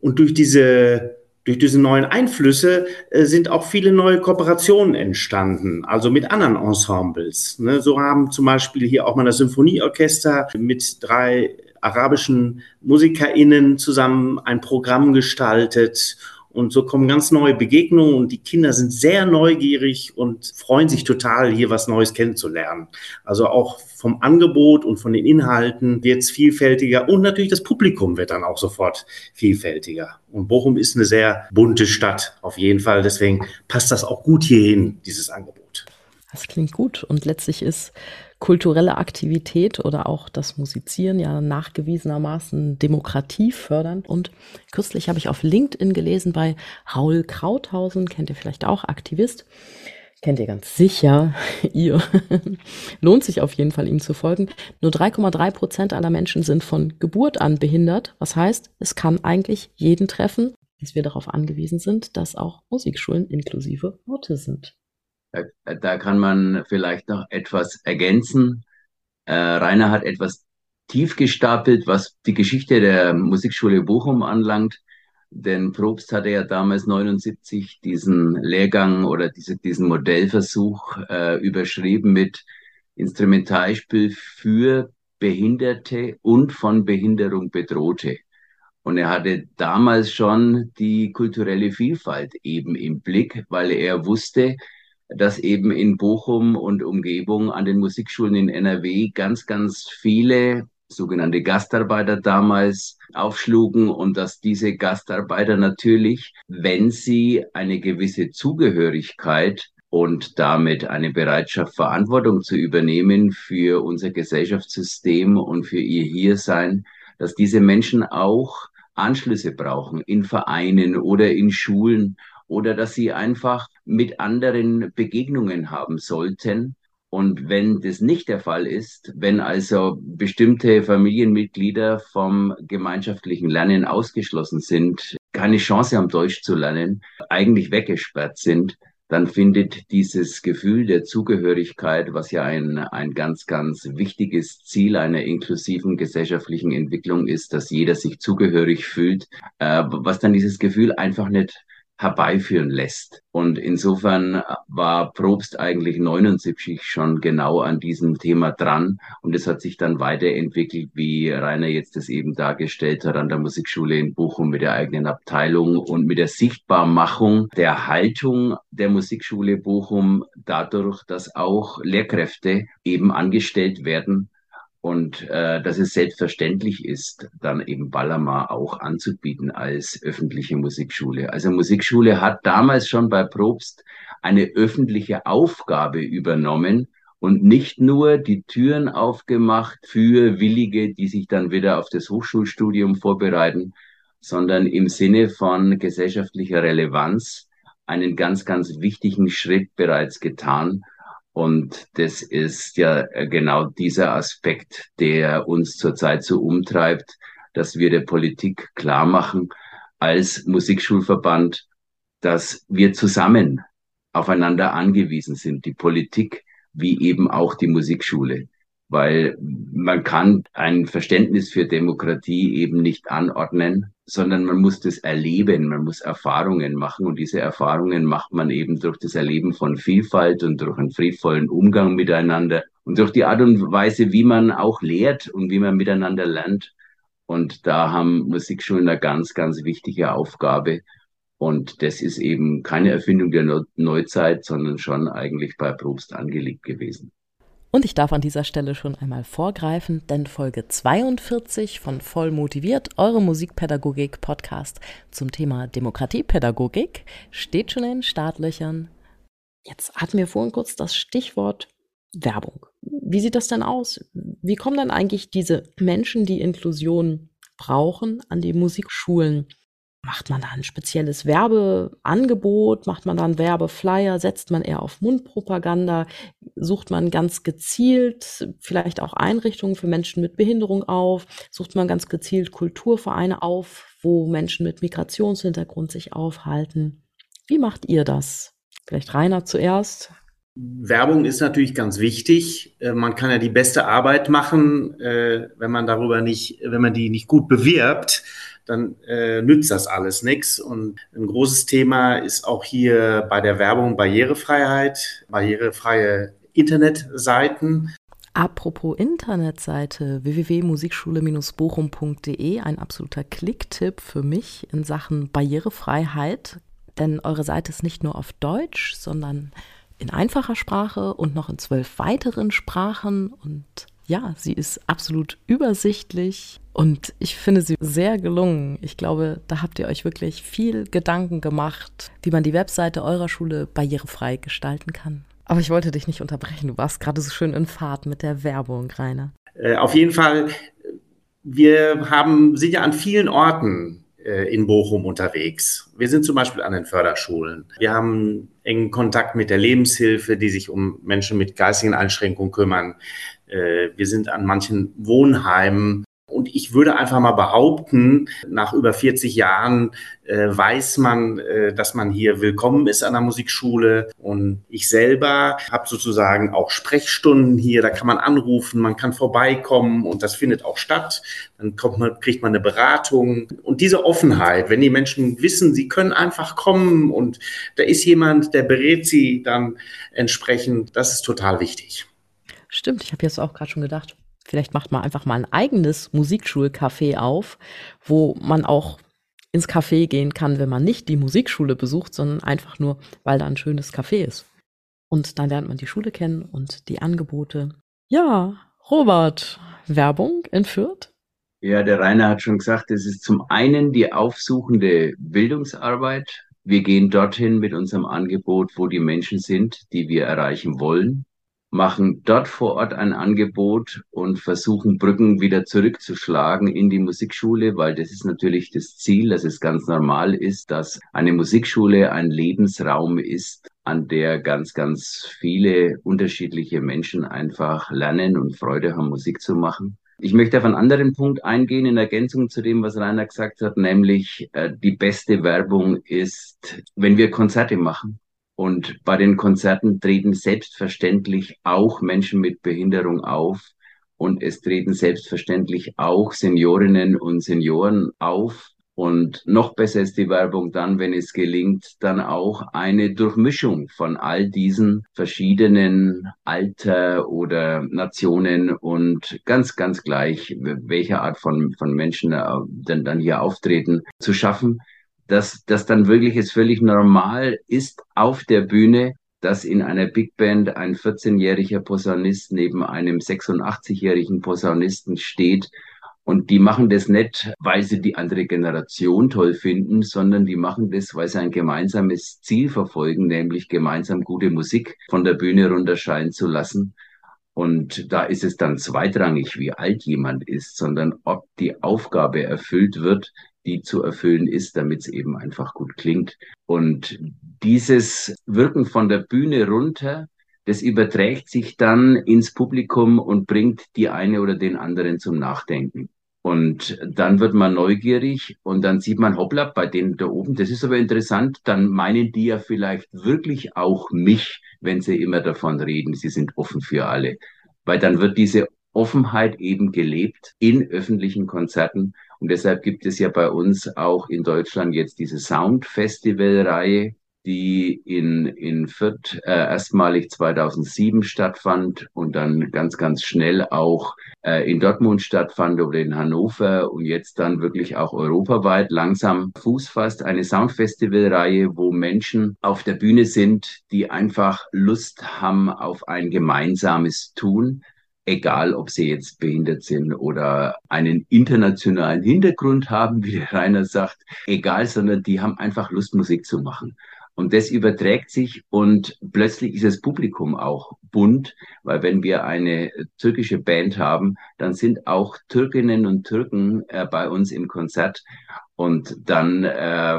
Und durch diese durch diese neuen Einflüsse äh, sind auch viele neue Kooperationen entstanden, also mit anderen Ensembles. Ne? So haben zum Beispiel hier auch mal das Symphonieorchester mit drei arabischen MusikerInnen zusammen ein Programm gestaltet und so kommen ganz neue Begegnungen und die Kinder sind sehr neugierig und freuen sich total, hier was Neues kennenzulernen. Also auch vom Angebot und von den Inhalten wird es vielfältiger und natürlich das Publikum wird dann auch sofort vielfältiger. Und Bochum ist eine sehr bunte Stadt auf jeden Fall. Deswegen passt das auch gut hierhin, dieses Angebot. Das klingt gut. Und letztlich ist kulturelle Aktivität oder auch das Musizieren ja nachgewiesenermaßen Demokratie fördern. Und kürzlich habe ich auf LinkedIn gelesen bei Raul Krauthausen, kennt ihr vielleicht auch, Aktivist. Kennt ihr ganz sicher, *laughs* ihr. *laughs* Lohnt sich auf jeden Fall, ihm zu folgen. Nur 3,3 Prozent aller Menschen sind von Geburt an behindert. Was heißt, es kann eigentlich jeden treffen, dass wir darauf angewiesen sind, dass auch Musikschulen inklusive Orte sind. Da, kann man vielleicht noch etwas ergänzen. Äh, Rainer hat etwas tief gestapelt, was die Geschichte der Musikschule Bochum anlangt. Denn Probst hatte ja damals 79 diesen Lehrgang oder diese, diesen Modellversuch äh, überschrieben mit Instrumentalspiel für Behinderte und von Behinderung Bedrohte. Und er hatte damals schon die kulturelle Vielfalt eben im Blick, weil er wusste, dass eben in Bochum und Umgebung an den Musikschulen in NRW ganz, ganz viele sogenannte Gastarbeiter damals aufschlugen und dass diese Gastarbeiter natürlich, wenn sie eine gewisse Zugehörigkeit und damit eine Bereitschaft, Verantwortung zu übernehmen für unser Gesellschaftssystem und für ihr Hiersein, dass diese Menschen auch Anschlüsse brauchen in Vereinen oder in Schulen oder dass sie einfach mit anderen Begegnungen haben sollten. Und wenn das nicht der Fall ist, wenn also bestimmte Familienmitglieder vom gemeinschaftlichen Lernen ausgeschlossen sind, keine Chance haben, Deutsch zu lernen, eigentlich weggesperrt sind, dann findet dieses Gefühl der Zugehörigkeit, was ja ein, ein ganz, ganz wichtiges Ziel einer inklusiven gesellschaftlichen Entwicklung ist, dass jeder sich zugehörig fühlt, äh, was dann dieses Gefühl einfach nicht herbeiführen lässt. Und insofern war Probst eigentlich 79 schon genau an diesem Thema dran. Und es hat sich dann weiterentwickelt, wie Rainer jetzt das eben dargestellt hat, an der Musikschule in Bochum mit der eigenen Abteilung und mit der Sichtbarmachung der Haltung der Musikschule Bochum dadurch, dass auch Lehrkräfte eben angestellt werden und äh, dass es selbstverständlich ist, dann eben Ballermar auch anzubieten als öffentliche Musikschule. Also Musikschule hat damals schon bei Probst eine öffentliche Aufgabe übernommen und nicht nur die Türen aufgemacht für Willige, die sich dann wieder auf das Hochschulstudium vorbereiten, sondern im Sinne von gesellschaftlicher Relevanz einen ganz, ganz wichtigen Schritt bereits getan und das ist ja genau dieser Aspekt, der uns zurzeit so umtreibt, dass wir der Politik klar machen als Musikschulverband, dass wir zusammen aufeinander angewiesen sind, die Politik wie eben auch die Musikschule. Weil man kann ein Verständnis für Demokratie eben nicht anordnen, sondern man muss das erleben, man muss Erfahrungen machen und diese Erfahrungen macht man eben durch das Erleben von Vielfalt und durch einen friedvollen Umgang miteinander und durch die Art und Weise, wie man auch lehrt und wie man miteinander lernt. Und da haben Musikschulen eine ganz, ganz wichtige Aufgabe. Und das ist eben keine Erfindung der Neuzeit, sondern schon eigentlich bei Probst angelegt gewesen. Und ich darf an dieser Stelle schon einmal vorgreifen, denn Folge 42 von Voll motiviert, eure Musikpädagogik-Podcast zum Thema Demokratiepädagogik, steht schon in Startlöchern. Jetzt hatten wir vorhin kurz das Stichwort Werbung. Wie sieht das denn aus? Wie kommen dann eigentlich diese Menschen, die Inklusion brauchen, an die Musikschulen? Macht man da ein spezielles Werbeangebot? Macht man da einen Werbeflyer? Setzt man eher auf Mundpropaganda? Sucht man ganz gezielt vielleicht auch Einrichtungen für Menschen mit Behinderung auf? Sucht man ganz gezielt Kulturvereine auf, wo Menschen mit Migrationshintergrund sich aufhalten? Wie macht ihr das? Vielleicht Rainer zuerst. Werbung ist natürlich ganz wichtig. Äh, man kann ja die beste Arbeit machen, äh, wenn man darüber nicht, wenn man die nicht gut bewirbt dann äh, nützt das alles nichts. Und ein großes Thema ist auch hier bei der Werbung Barrierefreiheit, barrierefreie Internetseiten. Apropos Internetseite www.musikschule-bochum.de, ein absoluter Klicktipp für mich in Sachen Barrierefreiheit, denn eure Seite ist nicht nur auf Deutsch, sondern in einfacher Sprache und noch in zwölf weiteren Sprachen und ja, sie ist absolut übersichtlich und ich finde sie sehr gelungen. Ich glaube, da habt ihr euch wirklich viel Gedanken gemacht, wie man die Webseite eurer Schule barrierefrei gestalten kann. Aber ich wollte dich nicht unterbrechen. Du warst gerade so schön in Fahrt mit der Werbung, Rainer. Äh, auf jeden Fall. Wir haben, sind ja an vielen Orten äh, in Bochum unterwegs. Wir sind zum Beispiel an den Förderschulen. Wir haben engen Kontakt mit der Lebenshilfe, die sich um Menschen mit geistigen Einschränkungen kümmern. Äh, wir sind an manchen Wohnheimen. Und ich würde einfach mal behaupten, nach über 40 Jahren äh, weiß man, äh, dass man hier willkommen ist an der Musikschule. Und ich selber habe sozusagen auch Sprechstunden hier, da kann man anrufen, man kann vorbeikommen und das findet auch statt. Dann kommt man, kriegt man eine Beratung. Und diese Offenheit, wenn die Menschen wissen, sie können einfach kommen und da ist jemand, der berät sie dann entsprechend, das ist total wichtig. Stimmt, ich habe jetzt auch gerade schon gedacht, vielleicht macht man einfach mal ein eigenes Musikschulcafé auf, wo man auch ins Café gehen kann, wenn man nicht die Musikschule besucht, sondern einfach nur, weil da ein schönes Café ist. Und dann lernt man die Schule kennen und die Angebote. Ja, Robert, Werbung in Fürth? Ja, der Rainer hat schon gesagt, es ist zum einen die aufsuchende Bildungsarbeit. Wir gehen dorthin mit unserem Angebot, wo die Menschen sind, die wir erreichen wollen machen dort vor Ort ein Angebot und versuchen Brücken wieder zurückzuschlagen in die Musikschule, weil das ist natürlich das Ziel, dass es ganz normal ist, dass eine Musikschule ein Lebensraum ist, an der ganz, ganz viele unterschiedliche Menschen einfach lernen und Freude haben, Musik zu machen. Ich möchte auf einen anderen Punkt eingehen in Ergänzung zu dem, was Rainer gesagt hat, nämlich äh, die beste Werbung ist, wenn wir Konzerte machen. Und bei den Konzerten treten selbstverständlich auch Menschen mit Behinderung auf. Und es treten selbstverständlich auch Seniorinnen und Senioren auf. Und noch besser ist die Werbung dann, wenn es gelingt, dann auch eine Durchmischung von all diesen verschiedenen Alter oder Nationen und ganz, ganz gleich, welche Art von, von Menschen äh, denn dann hier auftreten, zu schaffen, dass das dann wirklich es völlig normal ist auf der Bühne, dass in einer Big Band ein 14-jähriger Posaunist neben einem 86-jährigen Posaunisten steht und die machen das nicht, weil sie die andere Generation toll finden, sondern die machen das, weil sie ein gemeinsames Ziel verfolgen, nämlich gemeinsam gute Musik von der Bühne runterscheinen zu lassen. Und da ist es dann zweitrangig, wie alt jemand ist, sondern ob die Aufgabe erfüllt wird, die zu erfüllen ist, damit es eben einfach gut klingt. Und dieses Wirken von der Bühne runter, das überträgt sich dann ins Publikum und bringt die eine oder den anderen zum Nachdenken. Und dann wird man neugierig und dann sieht man, hoppla, bei denen da oben, das ist aber interessant, dann meinen die ja vielleicht wirklich auch mich, wenn sie immer davon reden, sie sind offen für alle. Weil dann wird diese Offenheit eben gelebt in öffentlichen Konzerten. Und deshalb gibt es ja bei uns auch in Deutschland jetzt diese Sound Festival Reihe, die in, in Fürth äh, erstmalig 2007 stattfand und dann ganz, ganz schnell auch äh, in Dortmund stattfand oder in Hannover und jetzt dann wirklich auch europaweit langsam Fuß fasst. Eine Soundfestival-Reihe, wo Menschen auf der Bühne sind, die einfach Lust haben auf ein gemeinsames Tun egal ob sie jetzt behindert sind oder einen internationalen Hintergrund haben, *laughs* wie der Rainer sagt, egal, sondern die haben einfach Lust, Musik zu machen. Und das überträgt sich und plötzlich ist das Publikum auch bunt, weil wenn wir eine türkische Band haben, dann sind auch Türkinnen und Türken äh, bei uns im Konzert und dann äh,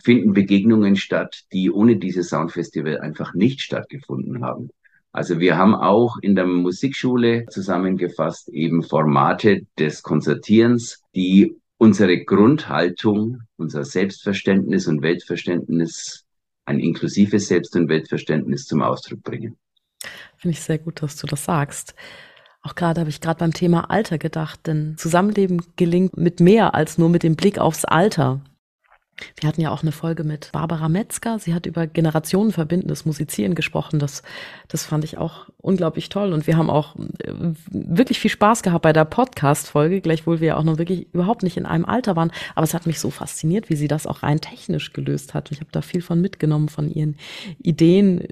finden Begegnungen statt, die ohne dieses Soundfestival einfach nicht stattgefunden haben. Also wir haben auch in der Musikschule zusammengefasst eben Formate des Konzertierens, die unsere Grundhaltung, unser Selbstverständnis und Weltverständnis ein inklusives Selbst- und Weltverständnis zum Ausdruck bringen. Finde ich sehr gut, dass du das sagst. Auch gerade habe ich gerade beim Thema Alter gedacht, denn Zusammenleben gelingt mit mehr als nur mit dem Blick aufs Alter. Wir hatten ja auch eine Folge mit Barbara Metzger. Sie hat über generationenverbindendes Musizieren gesprochen. Das, das fand ich auch unglaublich toll. Und wir haben auch äh, wirklich viel Spaß gehabt bei der Podcast-Folge, gleichwohl wir ja auch noch wirklich überhaupt nicht in einem Alter waren. Aber es hat mich so fasziniert, wie sie das auch rein technisch gelöst hat. Ich habe da viel von mitgenommen, von ihren Ideen,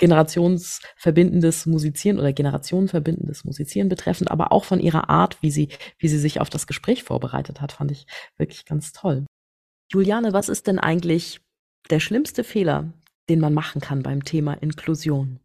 generationsverbindendes Musizieren oder generationenverbindendes Musizieren betreffend, aber auch von ihrer Art, wie sie, wie sie sich auf das Gespräch vorbereitet hat, fand ich wirklich ganz toll. Juliane, was ist denn eigentlich der schlimmste Fehler, den man machen kann beim Thema Inklusion?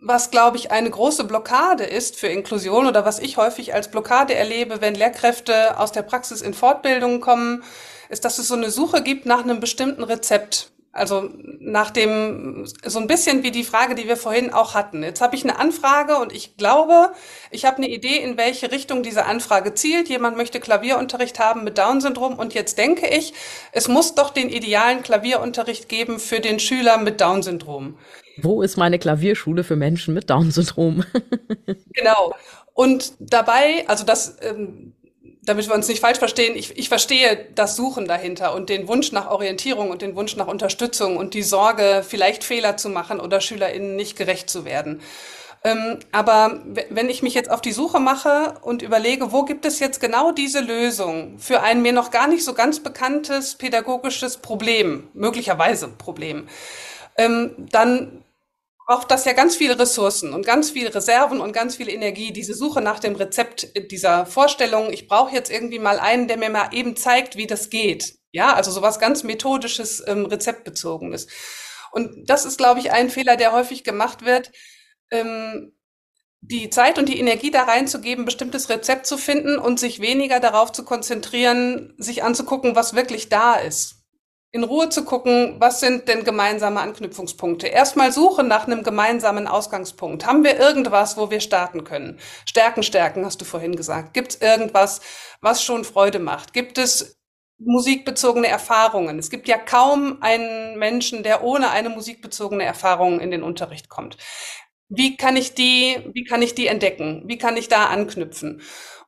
Was, glaube ich, eine große Blockade ist für Inklusion oder was ich häufig als Blockade erlebe, wenn Lehrkräfte aus der Praxis in Fortbildungen kommen, ist, dass es so eine Suche gibt nach einem bestimmten Rezept. Also nach dem, so ein bisschen wie die Frage, die wir vorhin auch hatten. Jetzt habe ich eine Anfrage und ich glaube, ich habe eine Idee, in welche Richtung diese Anfrage zielt. Jemand möchte Klavierunterricht haben mit Down-Syndrom und jetzt denke ich, es muss doch den idealen Klavierunterricht geben für den Schüler mit Down-Syndrom. Wo ist meine Klavierschule für Menschen mit Down-Syndrom? *laughs* genau. Und dabei, also das, ähm, damit wir uns nicht falsch verstehen, ich, ich verstehe das Suchen dahinter und den Wunsch nach Orientierung und den Wunsch nach Unterstützung und die Sorge, vielleicht Fehler zu machen oder SchülerInnen nicht gerecht zu werden. Ähm, aber wenn ich mich jetzt auf die Suche mache und überlege, wo gibt es jetzt genau diese Lösung für ein mir noch gar nicht so ganz bekanntes pädagogisches Problem, möglicherweise Problem, ähm, dann braucht das ja ganz viele Ressourcen und ganz viele Reserven und ganz viel Energie, diese Suche nach dem Rezept dieser Vorstellung. Ich brauche jetzt irgendwie mal einen, der mir mal eben zeigt, wie das geht. Ja, also sowas ganz methodisches, ähm, rezeptbezogenes. Und das ist, glaube ich, ein Fehler, der häufig gemacht wird, ähm, die Zeit und die Energie da reinzugeben, bestimmtes Rezept zu finden und sich weniger darauf zu konzentrieren, sich anzugucken, was wirklich da ist. In Ruhe zu gucken, was sind denn gemeinsame Anknüpfungspunkte? Erstmal suchen nach einem gemeinsamen Ausgangspunkt. Haben wir irgendwas, wo wir starten können? Stärken, stärken, hast du vorhin gesagt. Gibt es irgendwas, was schon Freude macht? Gibt es musikbezogene Erfahrungen? Es gibt ja kaum einen Menschen, der ohne eine musikbezogene Erfahrung in den Unterricht kommt. Wie kann ich die, wie kann ich die entdecken? Wie kann ich da anknüpfen?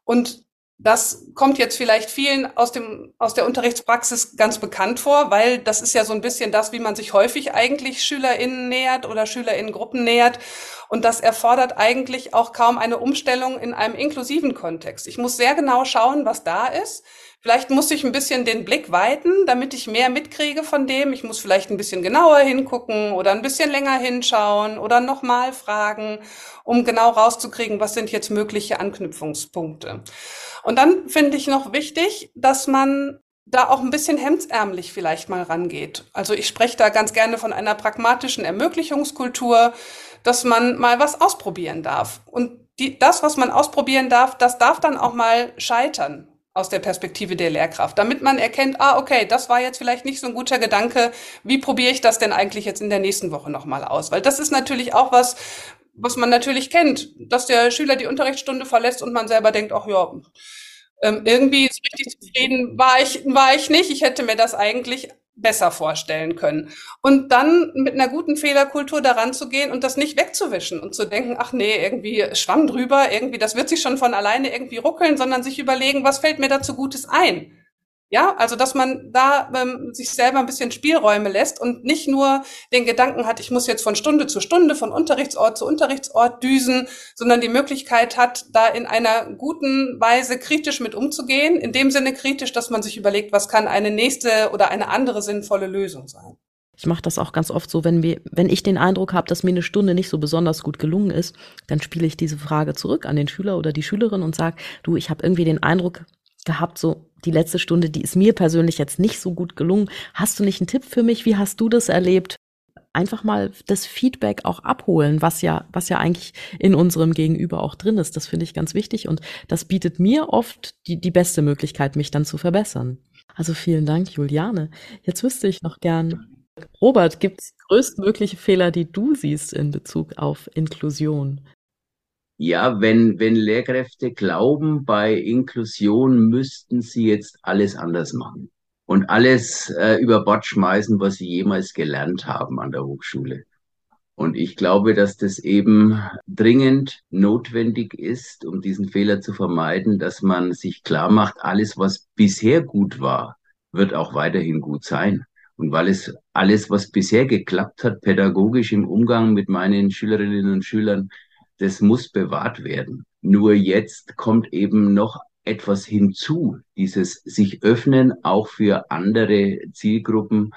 Und das kommt jetzt vielleicht vielen aus dem, aus der Unterrichtspraxis ganz bekannt vor, weil das ist ja so ein bisschen das, wie man sich häufig eigentlich SchülerInnen nähert oder SchülerInnengruppen nähert. Und das erfordert eigentlich auch kaum eine Umstellung in einem inklusiven Kontext. Ich muss sehr genau schauen, was da ist. Vielleicht muss ich ein bisschen den Blick weiten, damit ich mehr mitkriege von dem. Ich muss vielleicht ein bisschen genauer hingucken oder ein bisschen länger hinschauen oder nochmal fragen, um genau rauszukriegen, was sind jetzt mögliche Anknüpfungspunkte. Und dann finde ich noch wichtig, dass man da auch ein bisschen hemdsärmlich vielleicht mal rangeht. Also ich spreche da ganz gerne von einer pragmatischen Ermöglichungskultur, dass man mal was ausprobieren darf. Und die, das, was man ausprobieren darf, das darf dann auch mal scheitern aus der Perspektive der Lehrkraft, damit man erkennt, ah, okay, das war jetzt vielleicht nicht so ein guter Gedanke. Wie probiere ich das denn eigentlich jetzt in der nächsten Woche nochmal aus? Weil das ist natürlich auch was, was man natürlich kennt, dass der Schüler die Unterrichtsstunde verlässt und man selber denkt, ach ja, ähm, irgendwie so richtig zufrieden war ich, war ich nicht. Ich hätte mir das eigentlich besser vorstellen können. Und dann mit einer guten Fehlerkultur daran zu gehen und das nicht wegzuwischen und zu denken, ach nee, irgendwie Schwamm drüber, irgendwie, das wird sich schon von alleine irgendwie ruckeln, sondern sich überlegen, was fällt mir dazu Gutes ein? Ja, also dass man da ähm, sich selber ein bisschen Spielräume lässt und nicht nur den Gedanken hat, ich muss jetzt von Stunde zu Stunde, von Unterrichtsort zu Unterrichtsort düsen, sondern die Möglichkeit hat, da in einer guten Weise kritisch mit umzugehen. In dem Sinne kritisch, dass man sich überlegt, was kann eine nächste oder eine andere sinnvolle Lösung sein. Ich mache das auch ganz oft so, wenn, wir, wenn ich den Eindruck habe, dass mir eine Stunde nicht so besonders gut gelungen ist, dann spiele ich diese Frage zurück an den Schüler oder die Schülerin und sage, du, ich habe irgendwie den Eindruck, gehabt, so die letzte Stunde, die ist mir persönlich jetzt nicht so gut gelungen. Hast du nicht einen Tipp für mich? Wie hast du das erlebt? Einfach mal das Feedback auch abholen, was ja, was ja eigentlich in unserem Gegenüber auch drin ist. Das finde ich ganz wichtig und das bietet mir oft die, die beste Möglichkeit, mich dann zu verbessern. Also vielen Dank, Juliane. Jetzt wüsste ich noch gern, Robert, gibt es größtmögliche Fehler, die du siehst in Bezug auf Inklusion? Ja, wenn, wenn Lehrkräfte glauben, bei Inklusion müssten sie jetzt alles anders machen und alles äh, über Bord schmeißen, was sie jemals gelernt haben an der Hochschule. Und ich glaube, dass das eben dringend notwendig ist, um diesen Fehler zu vermeiden, dass man sich klar macht, alles, was bisher gut war, wird auch weiterhin gut sein. Und weil es alles, was bisher geklappt hat, pädagogisch im Umgang mit meinen Schülerinnen und Schülern, das muss bewahrt werden. Nur jetzt kommt eben noch etwas hinzu, dieses sich öffnen auch für andere Zielgruppen.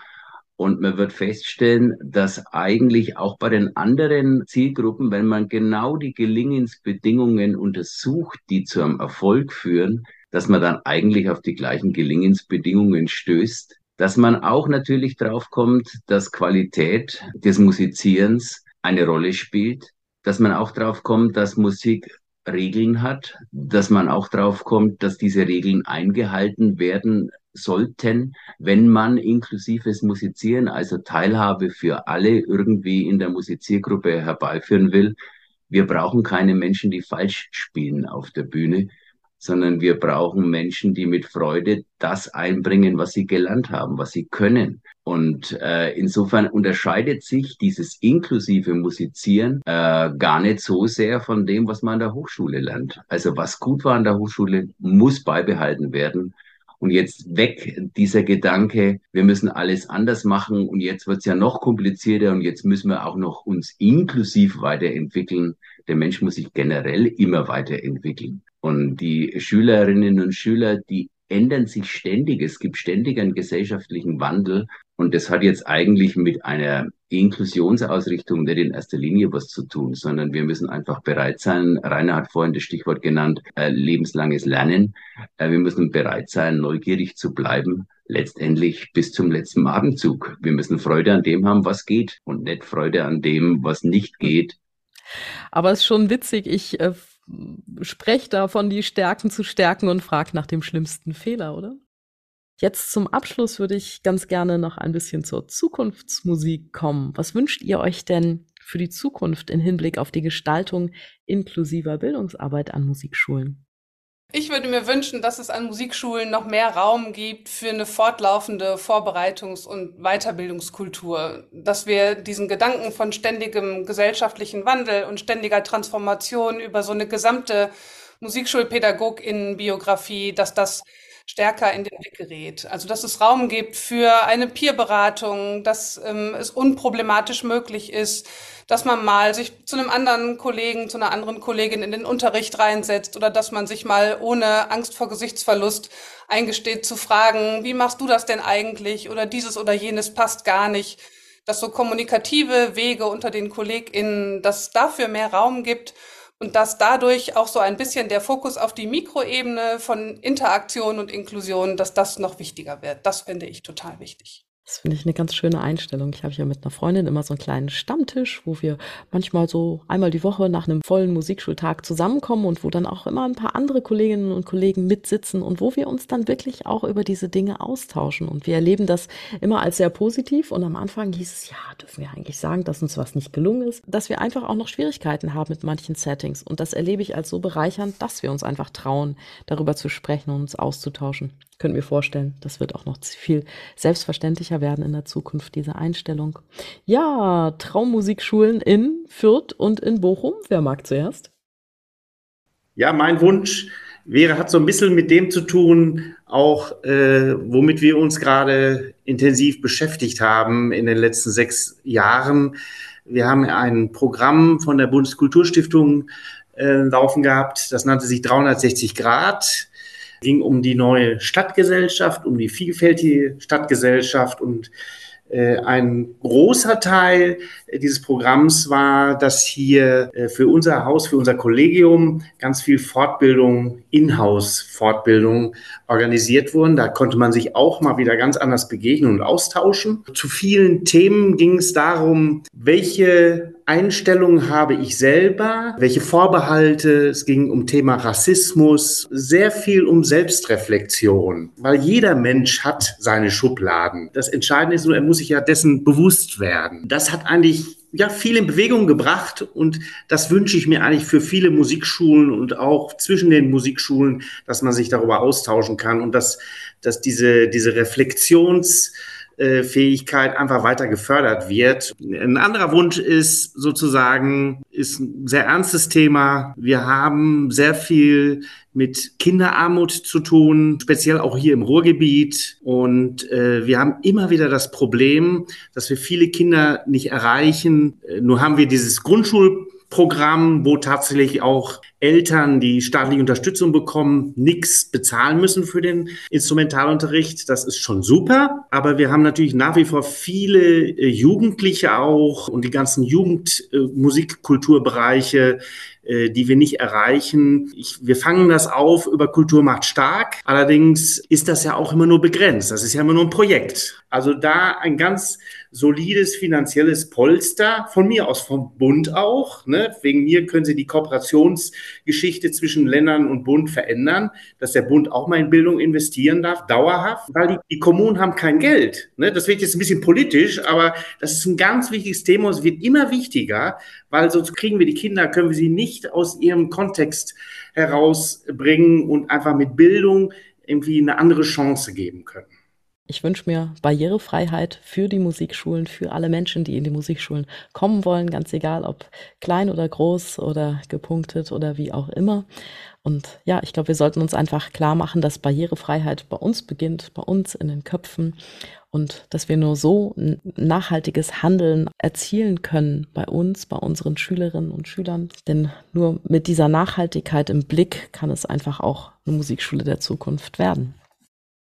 Und man wird feststellen, dass eigentlich auch bei den anderen Zielgruppen, wenn man genau die Gelingensbedingungen untersucht, die zu einem Erfolg führen, dass man dann eigentlich auf die gleichen Gelingensbedingungen stößt. Dass man auch natürlich drauf kommt, dass Qualität des Musizierens eine Rolle spielt, dass man auch drauf kommt, dass Musik Regeln hat, dass man auch drauf kommt, dass diese Regeln eingehalten werden sollten, wenn man inklusives Musizieren, also Teilhabe für alle irgendwie in der Musiziergruppe herbeiführen will. Wir brauchen keine Menschen, die falsch spielen auf der Bühne, sondern wir brauchen Menschen, die mit Freude das einbringen, was sie gelernt haben, was sie können. Und äh, insofern unterscheidet sich dieses inklusive Musizieren äh, gar nicht so sehr von dem, was man an der Hochschule lernt. Also was gut war an der Hochschule, muss beibehalten werden. Und jetzt weg dieser Gedanke, wir müssen alles anders machen und jetzt wird's ja noch komplizierter und jetzt müssen wir auch noch uns inklusiv weiterentwickeln. Der Mensch muss sich generell immer weiterentwickeln. Und die Schülerinnen und Schüler, die ändern sich ständig. Es gibt ständig einen gesellschaftlichen Wandel. Und das hat jetzt eigentlich mit einer Inklusionsausrichtung nicht in erster Linie was zu tun, sondern wir müssen einfach bereit sein. Rainer hat vorhin das Stichwort genannt, äh, lebenslanges Lernen. Äh, wir müssen bereit sein, neugierig zu bleiben, letztendlich bis zum letzten Abendzug. Wir müssen Freude an dem haben, was geht und nicht Freude an dem, was nicht geht. Aber es ist schon witzig, ich äh, spreche davon, die Stärken zu stärken und frage nach dem schlimmsten Fehler, oder? Jetzt zum Abschluss würde ich ganz gerne noch ein bisschen zur Zukunftsmusik kommen. Was wünscht ihr euch denn für die Zukunft in Hinblick auf die Gestaltung inklusiver Bildungsarbeit an Musikschulen? Ich würde mir wünschen, dass es an Musikschulen noch mehr Raum gibt für eine fortlaufende Vorbereitungs- und Weiterbildungskultur, dass wir diesen Gedanken von ständigem gesellschaftlichen Wandel und ständiger Transformation über so eine gesamte Musikschulpädagoginnenbiografie, dass das stärker in den Blick gerät. Also dass es Raum gibt für eine Peerberatung, dass ähm, es unproblematisch möglich ist, dass man mal sich zu einem anderen Kollegen, zu einer anderen Kollegin in den Unterricht reinsetzt oder dass man sich mal ohne Angst vor Gesichtsverlust eingesteht zu fragen, wie machst du das denn eigentlich oder dieses oder jenes passt gar nicht. Dass so kommunikative Wege unter den KollegInnen, dass dafür mehr Raum gibt und dass dadurch auch so ein bisschen der Fokus auf die Mikroebene von Interaktion und Inklusion, dass das noch wichtiger wird. Das finde ich total wichtig. Das finde ich eine ganz schöne Einstellung. Ich habe ja mit einer Freundin immer so einen kleinen Stammtisch, wo wir manchmal so einmal die Woche nach einem vollen Musikschultag zusammenkommen und wo dann auch immer ein paar andere Kolleginnen und Kollegen mitsitzen und wo wir uns dann wirklich auch über diese Dinge austauschen. Und wir erleben das immer als sehr positiv. Und am Anfang hieß es, ja, dürfen wir eigentlich sagen, dass uns was nicht gelungen ist, dass wir einfach auch noch Schwierigkeiten haben mit manchen Settings. Und das erlebe ich als so bereichernd, dass wir uns einfach trauen, darüber zu sprechen und uns auszutauschen könnte mir vorstellen, das wird auch noch viel selbstverständlicher werden in der Zukunft, diese Einstellung. Ja, Traummusikschulen in Fürth und in Bochum. Wer mag zuerst? Ja, mein Wunsch wäre, hat so ein bisschen mit dem zu tun, auch äh, womit wir uns gerade intensiv beschäftigt haben in den letzten sechs Jahren. Wir haben ein Programm von der Bundeskulturstiftung äh, laufen gehabt, das nannte sich 360 Grad ging um die neue Stadtgesellschaft, um die vielfältige Stadtgesellschaft und äh, ein großer Teil dieses Programms war, dass hier äh, für unser Haus, für unser Kollegium ganz viel Fortbildung, Inhouse-Fortbildung organisiert wurden. Da konnte man sich auch mal wieder ganz anders begegnen und austauschen. Zu vielen Themen ging es darum, welche Einstellungen habe ich selber, welche Vorbehalte, es ging um Thema Rassismus, sehr viel um Selbstreflexion, weil jeder Mensch hat seine Schubladen. Das Entscheidende ist nur, er muss sich ja dessen bewusst werden. Das hat eigentlich ja, viel in Bewegung gebracht und das wünsche ich mir eigentlich für viele Musikschulen und auch zwischen den Musikschulen, dass man sich darüber austauschen kann und dass, dass diese, diese Reflexions- Fähigkeit einfach weiter gefördert wird. Ein anderer Wunsch ist sozusagen, ist ein sehr ernstes Thema. Wir haben sehr viel mit Kinderarmut zu tun, speziell auch hier im Ruhrgebiet. Und äh, wir haben immer wieder das Problem, dass wir viele Kinder nicht erreichen. Äh, nur haben wir dieses Grundschul Programm, wo tatsächlich auch Eltern, die staatliche Unterstützung bekommen, nichts bezahlen müssen für den Instrumentalunterricht. Das ist schon super. Aber wir haben natürlich nach wie vor viele äh, Jugendliche auch und die ganzen Jugendmusikkulturbereiche, äh, die wir nicht erreichen. Ich, wir fangen das auf über Kultur macht stark. Allerdings ist das ja auch immer nur begrenzt. Das ist ja immer nur ein Projekt. Also da ein ganz solides finanzielles Polster, von mir aus vom Bund auch. Ne? Wegen mir können Sie die Kooperationsgeschichte zwischen Ländern und Bund verändern, dass der Bund auch mal in Bildung investieren darf, dauerhaft, weil die, die Kommunen haben kein Geld. Ne? Das wird jetzt ein bisschen politisch, aber das ist ein ganz wichtiges Thema. Es wird immer wichtiger, weil sonst kriegen wir die Kinder, können wir sie nicht aus ihrem Kontext herausbringen und einfach mit Bildung irgendwie eine andere Chance geben können. Ich wünsche mir Barrierefreiheit für die Musikschulen, für alle Menschen, die in die Musikschulen kommen wollen, ganz egal, ob klein oder groß oder gepunktet oder wie auch immer. Und ja, ich glaube, wir sollten uns einfach klar machen, dass Barrierefreiheit bei uns beginnt, bei uns in den Köpfen und dass wir nur so nachhaltiges Handeln erzielen können bei uns, bei unseren Schülerinnen und Schülern. Denn nur mit dieser Nachhaltigkeit im Blick kann es einfach auch eine Musikschule der Zukunft werden.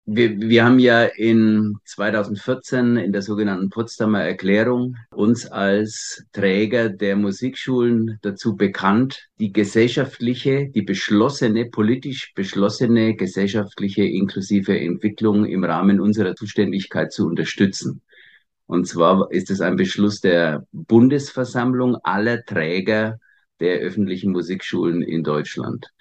Wir, wir haben ja in 2014 in der sogenannten Potsdamer Erklärung uns als Träger der Musikschulen dazu bekannt, die gesellschaftliche, die beschlossene, politisch beschlossene gesellschaftliche inklusive Entwicklung im Rahmen unserer Zuständigkeit zu unterstützen. Und zwar ist es ein Beschluss der Bundesversammlung aller Träger der öffentlichen Musikschulen in Deutschland.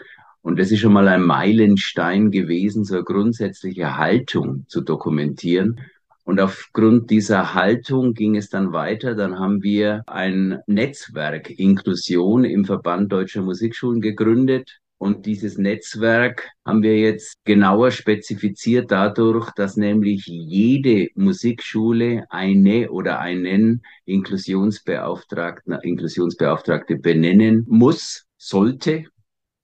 Und das ist schon mal ein Meilenstein gewesen, so eine grundsätzliche Haltung zu dokumentieren. Und aufgrund dieser Haltung ging es dann weiter. Dann haben wir ein Netzwerk Inklusion im Verband Deutscher Musikschulen gegründet. Und dieses Netzwerk haben wir jetzt genauer spezifiziert dadurch, dass nämlich jede Musikschule eine oder einen Inklusionsbeauftragten, Inklusionsbeauftragte benennen muss, sollte,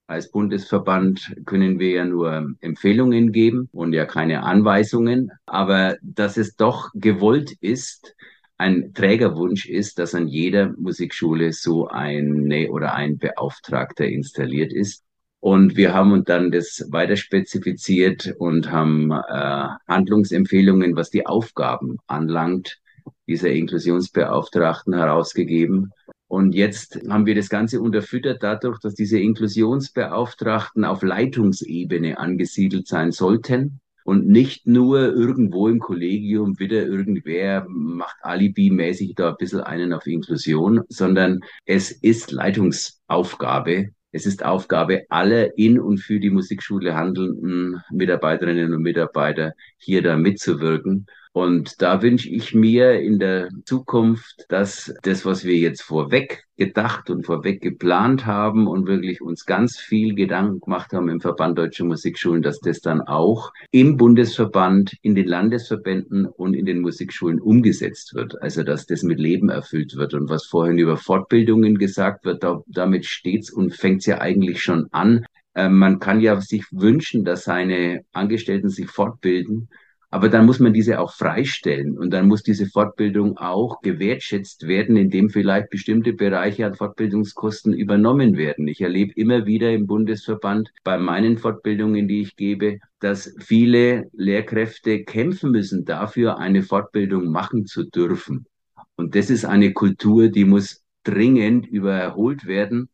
als Bundesverband können wir ja nur Empfehlungen geben und ja keine Anweisungen. Aber dass es doch gewollt ist, ein Trägerwunsch ist, dass an jeder Musikschule so eine oder ein Beauftragter installiert ist. Und wir haben dann das weiter spezifiziert und haben äh, Handlungsempfehlungen, was die Aufgaben anlangt, dieser Inklusionsbeauftragten herausgegeben. Und jetzt haben wir das Ganze unterfüttert dadurch, dass diese Inklusionsbeauftragten auf Leitungsebene angesiedelt sein sollten und nicht nur irgendwo im Kollegium wieder irgendwer macht alibi-mäßig da ein bisschen einen auf Inklusion, sondern es ist Leitungsaufgabe. Es ist Aufgabe aller in und für die Musikschule handelnden Mitarbeiterinnen und Mitarbeiter, hier da mitzuwirken. Und da wünsche ich mir in der Zukunft, dass das, was wir jetzt vorweg gedacht und vorweg geplant haben und wirklich uns ganz viel Gedanken gemacht haben im Verband Deutscher Musikschulen, dass das dann auch im Bundesverband, in den Landesverbänden und in den Musikschulen umgesetzt wird. Also, dass das mit Leben erfüllt wird. Und was vorhin über Fortbildungen gesagt wird, da, damit steht's und fängt's ja eigentlich schon an. Äh, man kann ja sich wünschen, dass seine Angestellten sich fortbilden. Aber dann muss man diese auch freistellen und dann muss diese Fortbildung auch gewertschätzt werden, indem vielleicht bestimmte Bereiche an Fortbildungskosten übernommen werden. Ich erlebe immer wieder im Bundesverband bei meinen Fortbildungen, die ich gebe, dass viele Lehrkräfte kämpfen müssen dafür, eine Fortbildung machen zu dürfen. Und das ist eine Kultur, die muss dringend überholt werden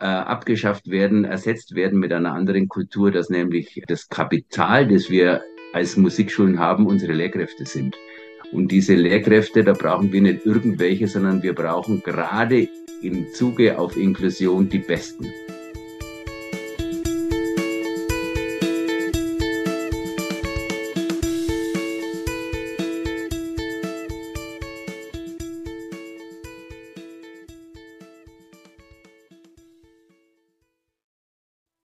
äh, abgeschafft werden, ersetzt werden mit einer anderen Kultur, dass nämlich das Kapital, das wir als Musikschulen haben, unsere Lehrkräfte sind. Und diese Lehrkräfte, da brauchen wir nicht irgendwelche, sondern wir brauchen gerade im Zuge auf Inklusion die Besten.